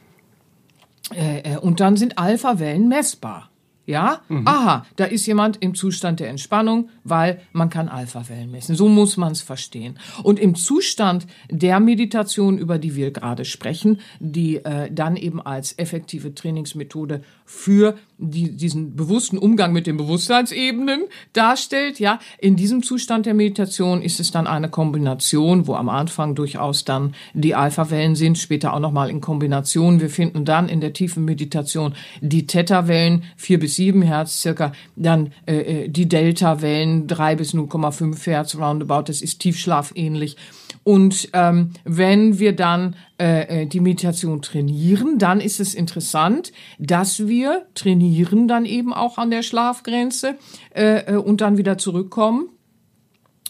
Äh, äh, und dann sind Alpha-Wellen messbar. Ja? Aha, da ist jemand im Zustand der Entspannung, weil man kann Alpha-Wellen messen. So muss man es verstehen. Und im Zustand der Meditation, über die wir gerade sprechen, die äh, dann eben als effektive Trainingsmethode für die, diesen bewussten Umgang mit den Bewusstseinsebenen darstellt, ja, in diesem Zustand der Meditation ist es dann eine Kombination, wo am Anfang durchaus dann die Alpha-Wellen sind, später auch nochmal in Kombination. Wir finden dann in der tiefen Meditation die Theta-Wellen, 4 bis 7 Hertz circa, dann äh, äh, die Delta-Wellen, 3 bis 0,5 Hertz roundabout, das ist tiefschlafähnlich. Und ähm, wenn wir dann äh, äh, die Meditation trainieren, dann ist es interessant, dass wir trainieren dann eben auch an der Schlafgrenze äh, äh, und dann wieder zurückkommen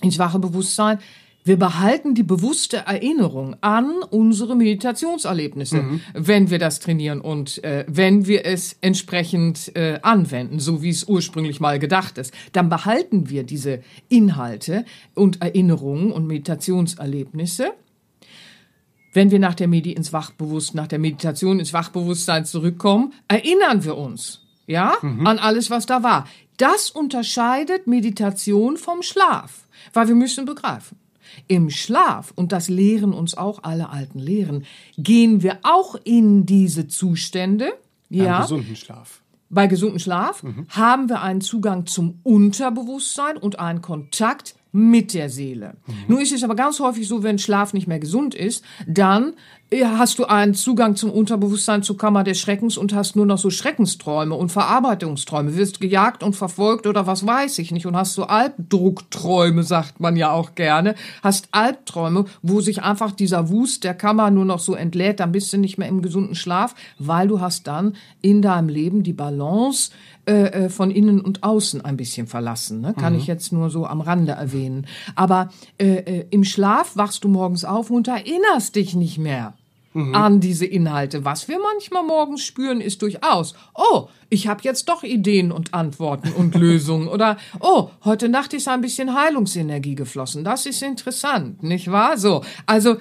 ins wache Bewusstsein. Wir behalten die bewusste Erinnerung an unsere Meditationserlebnisse, wenn wir das trainieren und äh, wenn wir es entsprechend äh, anwenden, so wie es ursprünglich mal gedacht ist. Dann behalten wir diese Inhalte und Erinnerungen und Meditationserlebnisse wenn wir nach der Medi ins Wachbewusstsein, nach der Meditation ins Wachbewusstsein zurückkommen, erinnern wir uns, ja, an alles, was da war. Das unterscheidet Meditation vom Schlaf, weil wir müssen begreifen. Im Schlaf, und das lehren uns auch alle alten Lehren, gehen wir auch in diese Zustände, ja, gesunden Schlaf. bei gesundem Schlaf haben wir einen Zugang zum Unterbewusstsein und einen Kontakt mit der Seele. Nun ist es aber ganz häufig so, wenn Schlaf nicht mehr gesund ist, dann ja, hast du einen Zugang zum Unterbewusstsein zur Kammer des Schreckens und hast nur noch so Schreckensträume und Verarbeitungsträume, wirst gejagt und verfolgt oder was weiß ich nicht und hast so Albdruckträume, sagt man ja auch gerne, hast Albträume, wo sich einfach dieser Wust der Kammer nur noch so entlädt, dann bist du nicht mehr im gesunden Schlaf, weil du hast dann in deinem Leben die Balance äh, äh, von innen und außen ein bisschen verlassen. Ne? Kann ich jetzt nur so am Rande erwähnen. Aber äh, äh, im Schlaf wachst du morgens auf und erinnerst dich nicht mehr an diese Inhalte. Was wir manchmal morgens spüren, ist durchaus, oh, ich habe jetzt doch Ideen und Antworten und Lösungen. Oder, oh, heute Nacht ist ein bisschen Heilungsenergie geflossen. Das ist interessant, nicht wahr? So, also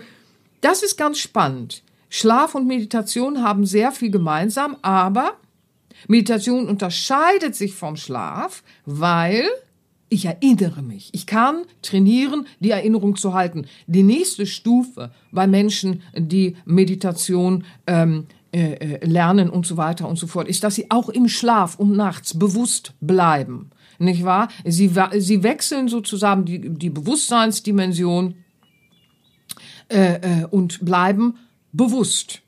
das ist ganz spannend. Schlaf und Meditation haben sehr viel gemeinsam, aber Meditation unterscheidet sich vom Schlaf, weil ich erinnere mich. Ich kann trainieren, die Erinnerung zu halten. Die nächste Stufe bei Menschen, die Meditation ähm, äh, äh, lernen und so weiter und so fort, ist, dass sie auch im Schlaf und nachts bewusst bleiben. Nicht wahr? Sie, sie wechseln sozusagen die, die Bewusstseinsdimension äh, äh, und bleiben bewusst.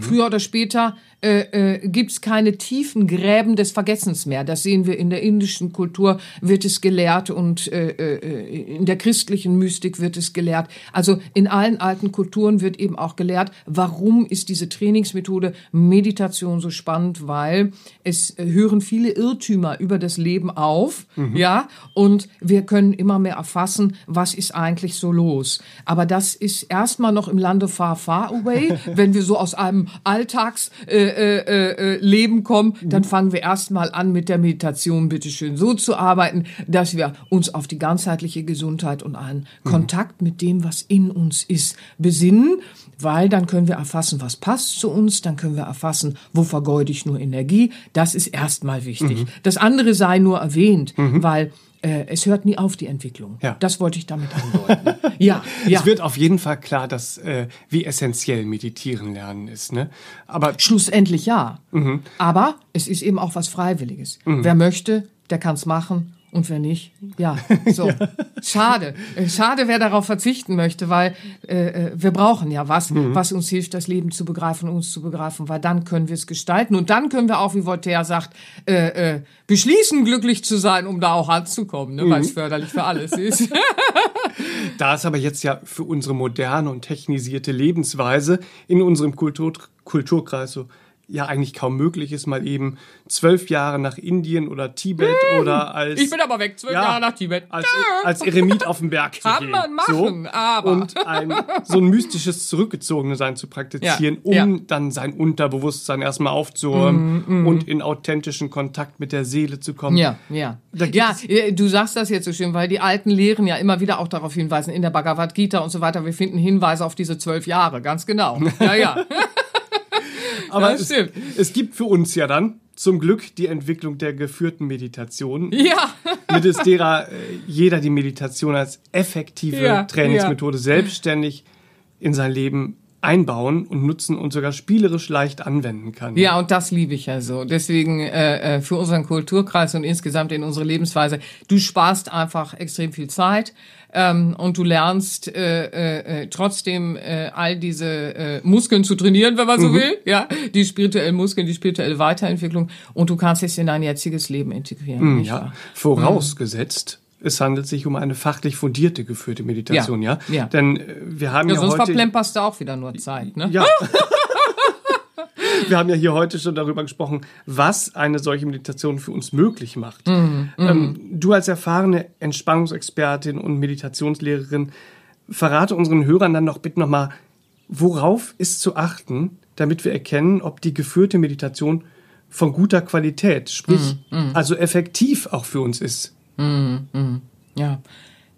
Früher oder später äh, äh, gibt es keine tiefen Gräben des Vergessens mehr. Das sehen wir in der indischen Kultur, wird es gelehrt und äh, äh, in der christlichen Mystik wird es gelehrt. Also in allen alten Kulturen wird eben auch gelehrt, warum ist diese Trainingsmethode Meditation so spannend, weil es äh, hören viele Irrtümer über das Leben auf, ja, und wir können immer mehr erfassen, was ist eigentlich so los. Aber das ist erstmal noch im Lande far, far away, wenn wir so aus einem Alltagsleben äh, äh, äh, Leben kommen, dann fangen wir erstmal an mit der Meditation, bitteschön, so zu arbeiten, dass wir uns auf die ganzheitliche Gesundheit und einen Kontakt mit dem, was in uns ist, besinnen, weil dann können wir erfassen, was passt zu uns, dann können wir erfassen, wo vergeude ich nur Energie. Das ist erstmal wichtig. Das andere sei nur erwähnt, weil äh, es hört nie auf, die Entwicklung. Ja. Das wollte ich damit andeuten. ja, ja. Es wird auf jeden Fall klar, dass äh, wie essentiell Meditieren lernen ist. Ne? Aber Schlussendlich ja. Aber es ist eben auch was Freiwilliges. Wer möchte, der kann es machen. Und wer nicht, ja, so. Schade. Äh, Schade, wer darauf verzichten möchte, weil äh, äh, wir brauchen ja was, was uns hilft, das Leben zu begreifen, uns zu begreifen, weil dann können wir es gestalten. Und dann können wir auch, wie Voltaire sagt, äh, äh, beschließen, glücklich zu sein, um da auch anzukommen, ne, weil es förderlich für alles ist. da es aber jetzt ja für unsere moderne und technisierte Lebensweise in unserem Kultur Kulturkreis so ja eigentlich kaum möglich ist, mal eben zwölf Jahre nach Indien oder Tibet oder als Ich bin aber weg, zwölf Ja, Jahre nach Tibet. als, als Eremit auf den Berg zu Kann gehen. man machen, so. aber- Und ein, so ein mystisches Zurückgezogensein zu praktizieren, Ja, um ja. dann sein Unterbewusstsein erstmal aufzuräumen und in authentischen Kontakt mit der Seele zu kommen. Ja, ja. Ja, äh, du sagst das jetzt so schön, weil die alten Lehren ja immer wieder auch darauf hinweisen, in der Bhagavad Gita und so weiter, wir finden Hinweise auf diese zwölf Jahre, ganz genau. Ja, ja. Aber es, es gibt für uns ja dann zum Glück die Entwicklung der geführten Meditation, Ja. mittels derer äh, jeder die Meditation als effektive Ja, Trainingsmethode selbstständig in sein Leben einbauen und nutzen und sogar spielerisch leicht anwenden kann. Ja, und das liebe ich ja so. Deswegen äh, äh, für unseren Kulturkreis und insgesamt in unsere Lebensweise, du sparst einfach extrem viel Zeit ähm, und du lernst äh, äh, äh, trotzdem äh, all diese äh, Muskeln zu trainieren, wenn man so will, ja, die spirituellen Muskeln, die spirituelle Weiterentwicklung und du kannst es in dein jetziges Leben integrieren. nicht Ja, wahr? vorausgesetzt, es handelt sich um eine fachlich fundierte geführte Meditation, ja? Ja, ja. Denn äh, wir haben Ja, ja, sonst heute verplemperst du auch wieder nur Zeit, ne? Ja. Wir haben ja hier heute schon darüber gesprochen, was eine solche Meditation für uns möglich macht. ähm, du als erfahrene Entspannungsexpertin und Meditationslehrerin, verrate unseren Hörern dann doch bitte nochmal, worauf ist zu achten, damit wir erkennen, ob die geführte Meditation von guter Qualität, sprich also effektiv auch für uns ist. Ja.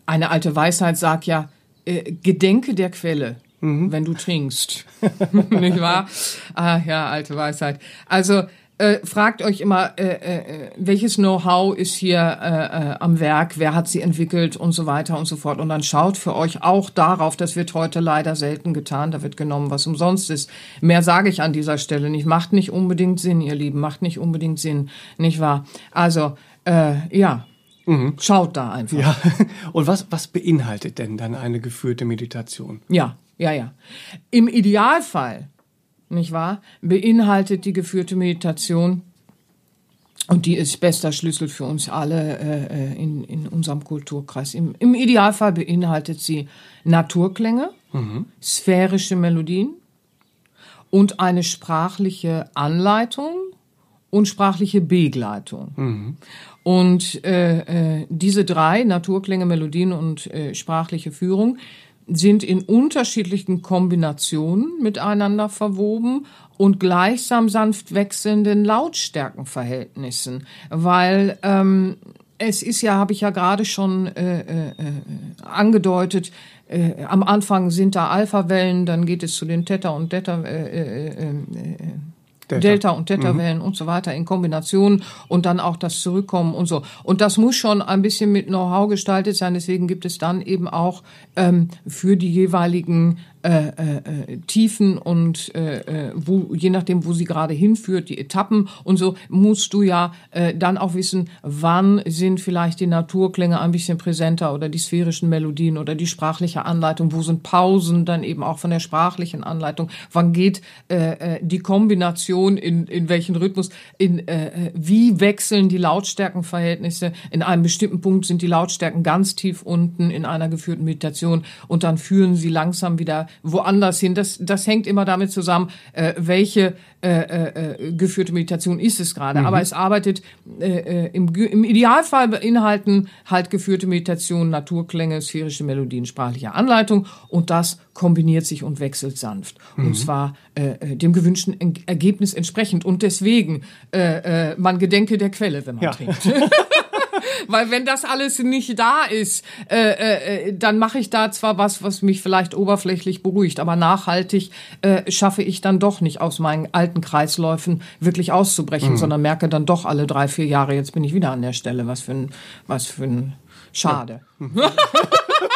Eine alte Weisheit sagt ja, äh, gedenke der Quelle, wenn du trinkst. Nicht wahr? Ah, ja, alte Weisheit. Also, äh, fragt euch immer, äh, äh, welches Know-how ist hier äh, äh, am Werk, wer hat sie entwickelt und so weiter und so fort. Und dann schaut für euch auch darauf, das wird heute leider selten getan, da wird genommen, was umsonst ist. Mehr sage ich an dieser Stelle nicht. Macht nicht unbedingt Sinn, ihr Lieben, macht nicht unbedingt Sinn, nicht wahr? Also, äh, ja, schaut da einfach. Ja. Und was, was beinhaltet denn dann eine geführte Meditation? Ja, ja, ja. Im Idealfall, nicht wahr, beinhaltet die geführte Meditation, und die ist bester Schlüssel für uns alle äh, äh, in, in unserem Kulturkreis. Im, Im Idealfall beinhaltet sie Naturklänge, sphärische Melodien und eine sprachliche Anleitung und sprachliche Begleitung. Und äh, äh, diese drei, Naturklänge, Melodien und äh, sprachliche Führung, sind in unterschiedlichen Kombinationen miteinander verwoben und gleichsam sanft wechselnden Lautstärkenverhältnissen, weil ähm, es ist ja, habe ich ja gerade schon äh, äh, äh, angedeutet, äh, am Anfang sind da Alpha-Wellen, dann geht es zu den Theta- und Theta, äh, äh, äh, Delta. Delta und Theta-Wellen und so weiter in Kombination und dann auch das Zurückkommen und so. Und das muss schon ein bisschen mit Know-how gestaltet sein. Deswegen gibt es dann eben auch ähm, für die jeweiligen äh, äh, Tiefen und äh, äh, wo, je nachdem, wo sie gerade hinführt, die Etappen und so, musst du ja äh, dann auch wissen, wann sind vielleicht die Naturklänge ein bisschen präsenter oder die sphärischen Melodien oder die sprachliche Anleitung, wo sind Pausen dann eben auch von der sprachlichen Anleitung, wann geht äh, äh die Kombination in, in welchen Rhythmus, in äh, wie wechseln die Lautstärkenverhältnisse, in einem bestimmten Punkt sind die Lautstärken ganz tief unten in einer geführten Meditation und dann führen sie langsam wieder woanders hin. Das, das hängt immer damit zusammen, äh, welche äh, äh, geführte Meditation ist es gerade. Mhm. Aber es arbeitet äh, äh im, im Idealfall beinhalten halt geführte Meditation, Naturklänge, sphärische Melodien, sprachliche Anleitung und das kombiniert sich und wechselt sanft. Mhm. Und zwar äh, äh dem gewünschten Ergebnis entsprechend. Und deswegen, äh, äh, man gedenke der Quelle, wenn man ja. trinkt. Weil wenn das alles nicht da ist, äh, äh, dann mache ich da zwar was, was mich vielleicht oberflächlich beruhigt, aber nachhaltig äh, schaffe ich dann doch nicht aus meinen alten Kreisläufen wirklich auszubrechen, mhm. sondern merke dann doch alle drei, vier Jahre, jetzt bin ich wieder an der Stelle. Was für ein, was für ein Schade. Ja.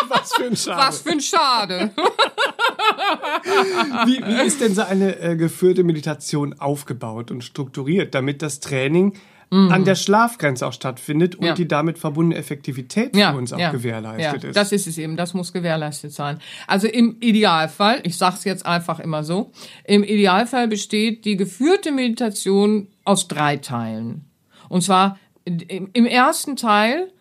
was für ein Schade. Was für ein Schade. wie, wie ist denn so eine äh, geführte Meditation aufgebaut und strukturiert, damit das Training mhm. an der Schlafgrenze auch stattfindet und ja. die damit verbundene Effektivität ja, für uns auch ja, gewährleistet ist. Das ist es eben, das muss gewährleistet sein. Also im Idealfall, ich sage es jetzt einfach immer so, im Idealfall besteht die geführte Meditation aus drei Teilen. Und zwar im ersten Teil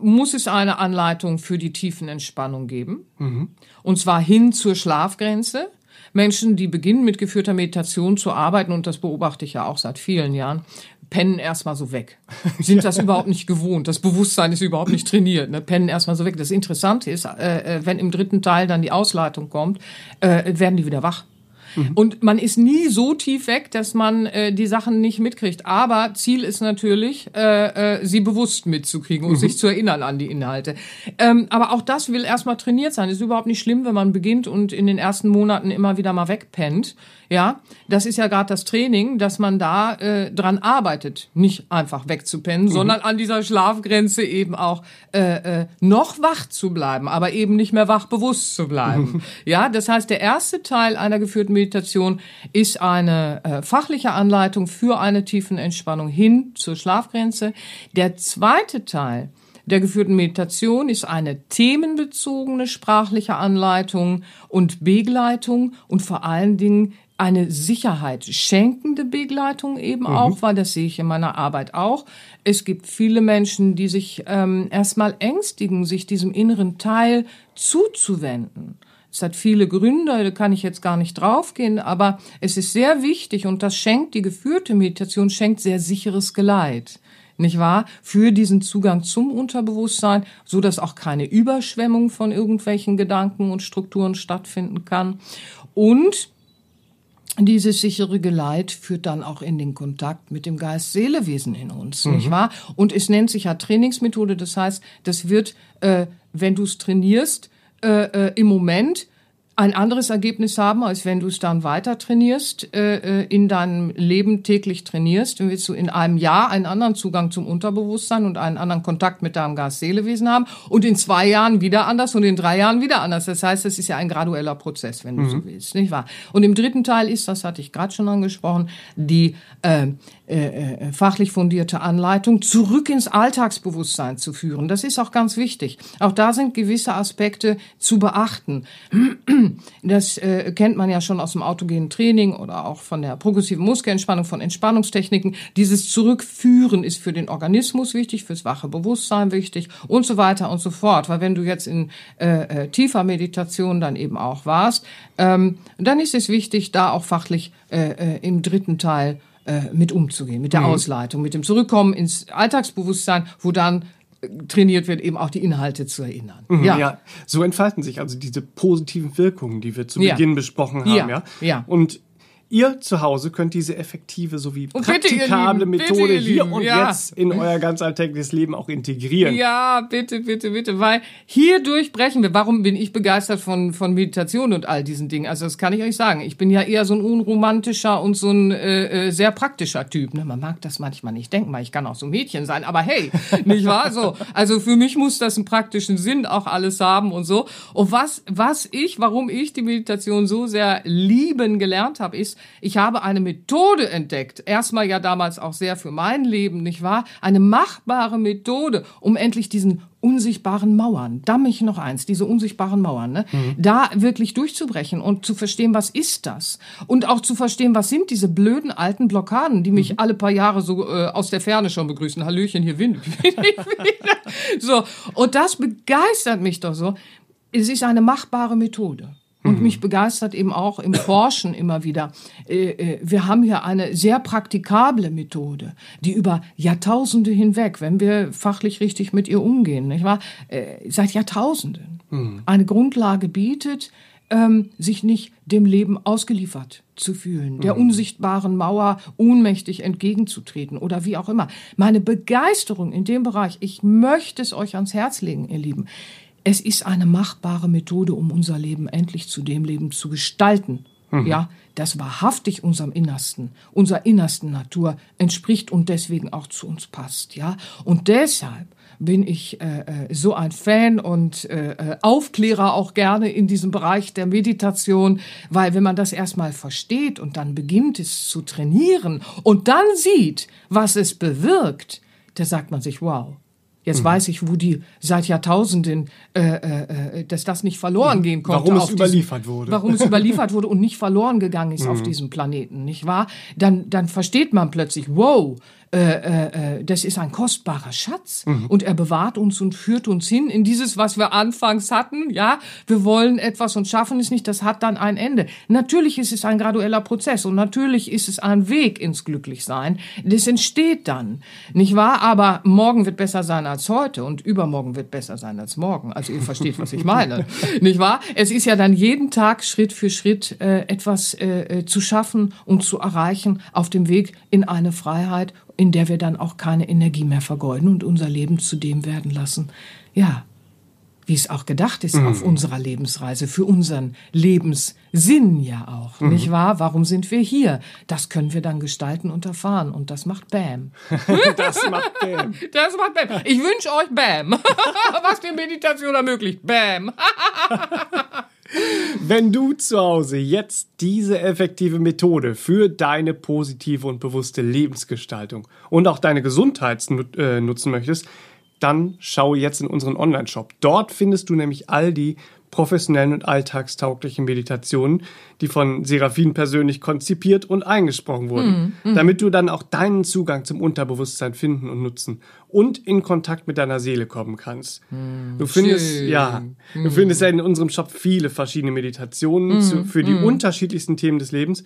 muss es eine Anleitung für die tiefen Entspannung geben. Mhm. Und zwar hin zur Schlafgrenze. Menschen, die beginnen mit geführter Meditation zu arbeiten, und das beobachte ich ja auch seit vielen Jahren, pennen erstmal so weg. Sind das überhaupt nicht gewohnt. Das Bewusstsein ist überhaupt nicht trainiert. Ne? Pennen erstmal so weg. Das Interessante ist, äh, äh, wenn im dritten Teil dann die Ausleitung kommt, äh, werden die wieder wach. Mhm. Und man ist nie so tief weg, dass man äh, die Sachen nicht mitkriegt. Aber Ziel ist natürlich, äh, äh, sie bewusst mitzukriegen und mhm. sich zu erinnern an die Inhalte. Ähm, aber auch das will erstmal trainiert sein. Ist überhaupt nicht schlimm, wenn man beginnt und in den ersten Monaten immer wieder mal wegpennt. Ja, das ist ja gerade das Training, dass man da äh, dran arbeitet, nicht einfach wegzupennen, mhm. sondern an dieser Schlafgrenze eben auch äh, äh, noch wach zu bleiben, aber eben nicht mehr wach bewusst zu bleiben. Mhm. Ja, das heißt, der erste Teil einer geführten Meditation ist eine äh, fachliche Anleitung für eine tiefen Entspannung hin zur Schlafgrenze. Der zweite Teil der geführten Meditation ist eine themenbezogene sprachliche Anleitung und Begleitung und vor allen Dingen eine Sicherheit schenkende Begleitung eben mhm. auch weil das sehe ich in meiner Arbeit auch. Es gibt viele Menschen, die sich ähm, erstmal ängstigen, sich diesem inneren Teil zuzuwenden. Es hat viele Gründe, da kann ich jetzt gar nicht draufgehen, aber es ist sehr wichtig und das schenkt, die geführte Meditation schenkt sehr sicheres Geleit nicht wahr? Für diesen Zugang zum Unterbewusstsein, so dass auch keine Überschwemmung von irgendwelchen Gedanken und Strukturen stattfinden kann. Und dieses sichere Geleit führt dann auch in den Kontakt mit dem Geist-Seele-Wesen in uns, mhm. nicht wahr? Und es nennt sich ja Trainingsmethode, das heißt, das wird, äh, wenn du es trainierst, äh, äh, im Moment ein anderes Ergebnis haben, als wenn du es dann weiter trainierst, äh, äh, in deinem Leben täglich trainierst. Dann willst du in einem Jahr einen anderen Zugang zum Unterbewusstsein und einen anderen Kontakt mit deinem Geist-Seele-Wesen haben und in zwei Jahren wieder anders und in drei Jahren wieder anders. Das heißt, es ist ja ein gradueller Prozess, wenn du mhm. so willst, nicht wahr? Und im dritten Teil ist, das hatte ich gerade schon angesprochen, die äh, äh, äh, fachlich fundierte Anleitung zurück ins Alltagsbewusstsein zu führen. Das ist auch ganz wichtig. Auch da sind gewisse Aspekte zu beachten. Das äh, kennt man ja schon aus dem autogenen Training oder auch von der progressiven Muskelentspannung, von Entspannungstechniken. Dieses Zurückführen ist für den Organismus wichtig, fürs wache Bewusstsein wichtig und so weiter und so fort. Weil wenn du jetzt in äh, äh, tiefer Meditation dann eben auch warst, ähm, dann ist es wichtig, da auch fachlich äh, im dritten Teil äh, mit umzugehen, mit der mhm. Ausleitung, mit dem Zurückkommen ins Alltagsbewusstsein, wo dann äh, trainiert wird, eben auch die Inhalte zu erinnern. Mhm, ja. ja. so entfalten sich also diese positiven Wirkungen, die wir zu Beginn besprochen haben. Ja. ja. ja. Und Ihr zu Hause könnt diese effektive sowie Und bitte, praktikable Lieben, bitte, Methode ihr hier Lieben, und ja. jetzt in euer ganz alltägliches Leben auch integrieren. Ja, bitte, bitte, bitte, weil hier durchbrechen wir. Warum bin ich begeistert von, von Meditation und all diesen Dingen? Also das kann ich euch sagen. Ich bin ja eher so ein unromantischer und so ein äh, äh, sehr praktischer Typ. Ne? Man mag das manchmal nicht. Denken mal, ich kann auch so ein Mädchen sein, aber hey, nicht wahr? So, also für mich muss das einen praktischen Sinn auch alles haben und so. Und was, was ich, warum ich die Meditation so sehr lieben gelernt habe, ist, ich habe eine Methode entdeckt. Erstmal ja damals auch sehr für mein Leben, nicht wahr? Eine machbare Methode, um endlich diesen unsichtbaren Mauern, da mich noch eins, diese unsichtbaren Mauern, ne, da wirklich durchzubrechen und zu verstehen, was ist das? Und auch zu verstehen, was sind diese blöden alten Blockaden, die mich alle paar Jahre so äh, aus der Ferne schon begrüßen. Hallöchen, hier wieder. So, und das begeistert mich doch so. Es ist eine machbare Methode. Und mich begeistert eben auch im Forschen immer wieder. Äh, äh, Wir haben hier eine sehr praktikable Methode, die über Jahrtausende hinweg, wenn wir fachlich richtig mit ihr umgehen, nicht wahr? Äh, Seit Jahrtausenden eine Grundlage bietet, ähm, sich nicht dem Leben ausgeliefert zu fühlen, der unsichtbaren Mauer ohnmächtig entgegenzutreten oder wie auch immer. Meine Begeisterung in dem Bereich, ich möchte es euch ans Herz legen, ihr Lieben. Es ist eine machbare Methode, um unser Leben endlich zu dem Leben zu gestalten. Ja, das wahrhaftig unserem Innersten, unserer innersten Natur entspricht und deswegen auch zu uns passt. Ja, und deshalb bin ich äh, äh, so ein Fan und äh, äh, Aufklärer auch gerne in diesem Bereich der Meditation, weil wenn man das erstmal versteht und dann beginnt es zu trainieren und dann sieht, was es bewirkt, da sagt man sich, wow, Jetzt weiß ich, wo die seit Jahrtausenden, äh, äh, äh, dass das nicht verloren gehen konnte. Warum es überliefert wurde. Warum es überliefert wurde und nicht verloren gegangen ist auf diesem Planeten, nicht wahr? Dann, dann versteht man plötzlich, wow, äh, äh, äh, das ist ein kostbarer Schatz und er bewahrt uns und führt uns hin in dieses, was wir anfangs hatten. Ja, wir wollen etwas und schaffen es nicht. Das hat dann ein Ende. Natürlich ist es ein gradueller Prozess und natürlich ist es ein Weg ins Glücklichsein. Das entsteht dann, nicht wahr? Aber morgen wird besser sein als heute und übermorgen wird besser sein als morgen. Also ihr versteht, was ich meine, nicht wahr? Es ist ja dann jeden Tag Schritt für Schritt äh, etwas äh, äh, zu schaffen und zu erreichen auf dem Weg in eine Freiheit, in der wir dann auch keine Energie mehr vergeuden und unser Leben zu dem werden lassen, ja, wie es auch gedacht ist auf unserer Lebensreise, für unseren Lebenssinn ja auch, nicht wahr? Warum sind wir hier? Das können wir dann gestalten und erfahren und das macht Bam. Das macht Bam. Das macht Bam. Ich wünsche euch Bam. Was die Meditation ermöglicht. Bam. Wenn du zu Hause jetzt diese effektive Methode für deine positive und bewusste Lebensgestaltung und auch deine Gesundheit äh, nutzen möchtest, dann schau jetzt in unseren Online-Shop. Dort findest du nämlich all die professionellen und alltagstauglichen Meditationen, die von Seraphin persönlich konzipiert und eingesprochen wurden, damit du dann auch deinen Zugang zum Unterbewusstsein finden und nutzen und in Kontakt mit deiner Seele kommen kannst. du findest, schön. ja, du findest ja in unserem Shop viele verschiedene Meditationen zu, für die unterschiedlichsten Themen des Lebens,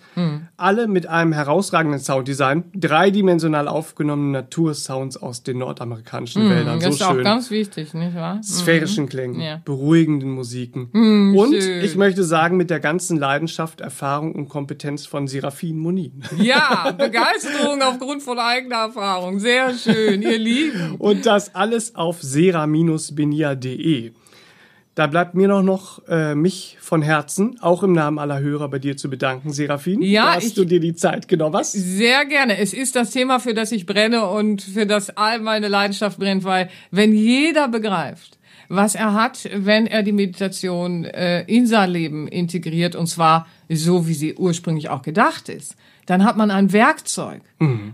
alle mit einem herausragenden Sounddesign, dreidimensional aufgenommene Natursounds aus den nordamerikanischen Wäldern, so das ist auch schön ganz wichtig, nicht wahr? sphärischen Klängen, Ja. beruhigenden Musiken. und schön. ich möchte sagen, mit der ganzen Leidenschaft, Erfahrung und Kompetenz von Serafin Monin. Ja, Begeisterung aufgrund von eigener Erfahrung. Sehr schön, ihr Lieben. Und das alles auf sera-benia.de. Da bleibt mir noch, noch äh, mich von Herzen, auch im Namen aller Hörer, bei dir zu bedanken, Serafin. Ja, dass ich- du dir die Zeit genommen hast. Sehr gerne. Es ist das Thema, für das ich brenne und für das all meine Leidenschaft brennt, weil wenn jeder begreift, was er hat, wenn er die Meditation äh, in sein Leben integriert, und zwar so, wie sie ursprünglich auch gedacht ist, dann hat man ein Werkzeug,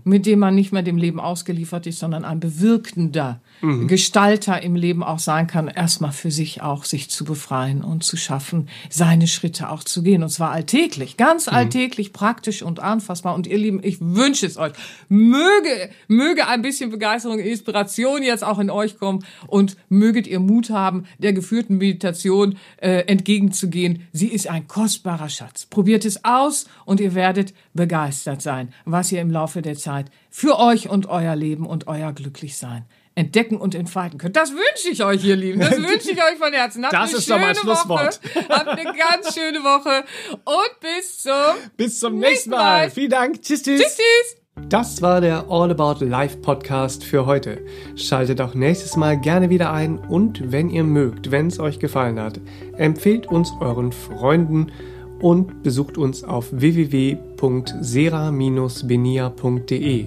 mit dem man nicht mehr dem Leben ausgeliefert ist, sondern ein bewirkender Gestalter im Leben auch sein kann, erstmal für sich auch sich zu befreien und zu schaffen, seine Schritte auch zu gehen. Und zwar alltäglich, ganz alltäglich, praktisch und anfassbar. Und ihr Lieben, ich wünsche es euch. Möge, möge ein bisschen Begeisterung, Inspiration jetzt auch in euch kommen und möget ihr Mut haben, der geführten Meditation äh, entgegenzugehen. Sie ist ein kostbarer Schatz. Probiert es aus und ihr werdet begeistert sein, was ihr im Laufe der Zeit für euch und euer Leben und euer Glücklichsein entdecken und entfalten könnt. Das wünsche ich euch, ihr Lieben. Das wünsche ich euch von Herzen. Habt Das ist doch schöne Schlusswort. Woche. Habt eine ganz schöne Woche und bis zum Bis zum Nächsten nächsten Mal. Mal. Vielen Dank. Tschüss, tschüss. Tschüss, tschüss. Das war der All About Life Podcast für heute. Schaltet auch nächstes Mal gerne wieder ein und wenn ihr mögt, wenn es euch gefallen hat, empfehlt uns euren Freunden und besucht uns auf www.sera-benia.de.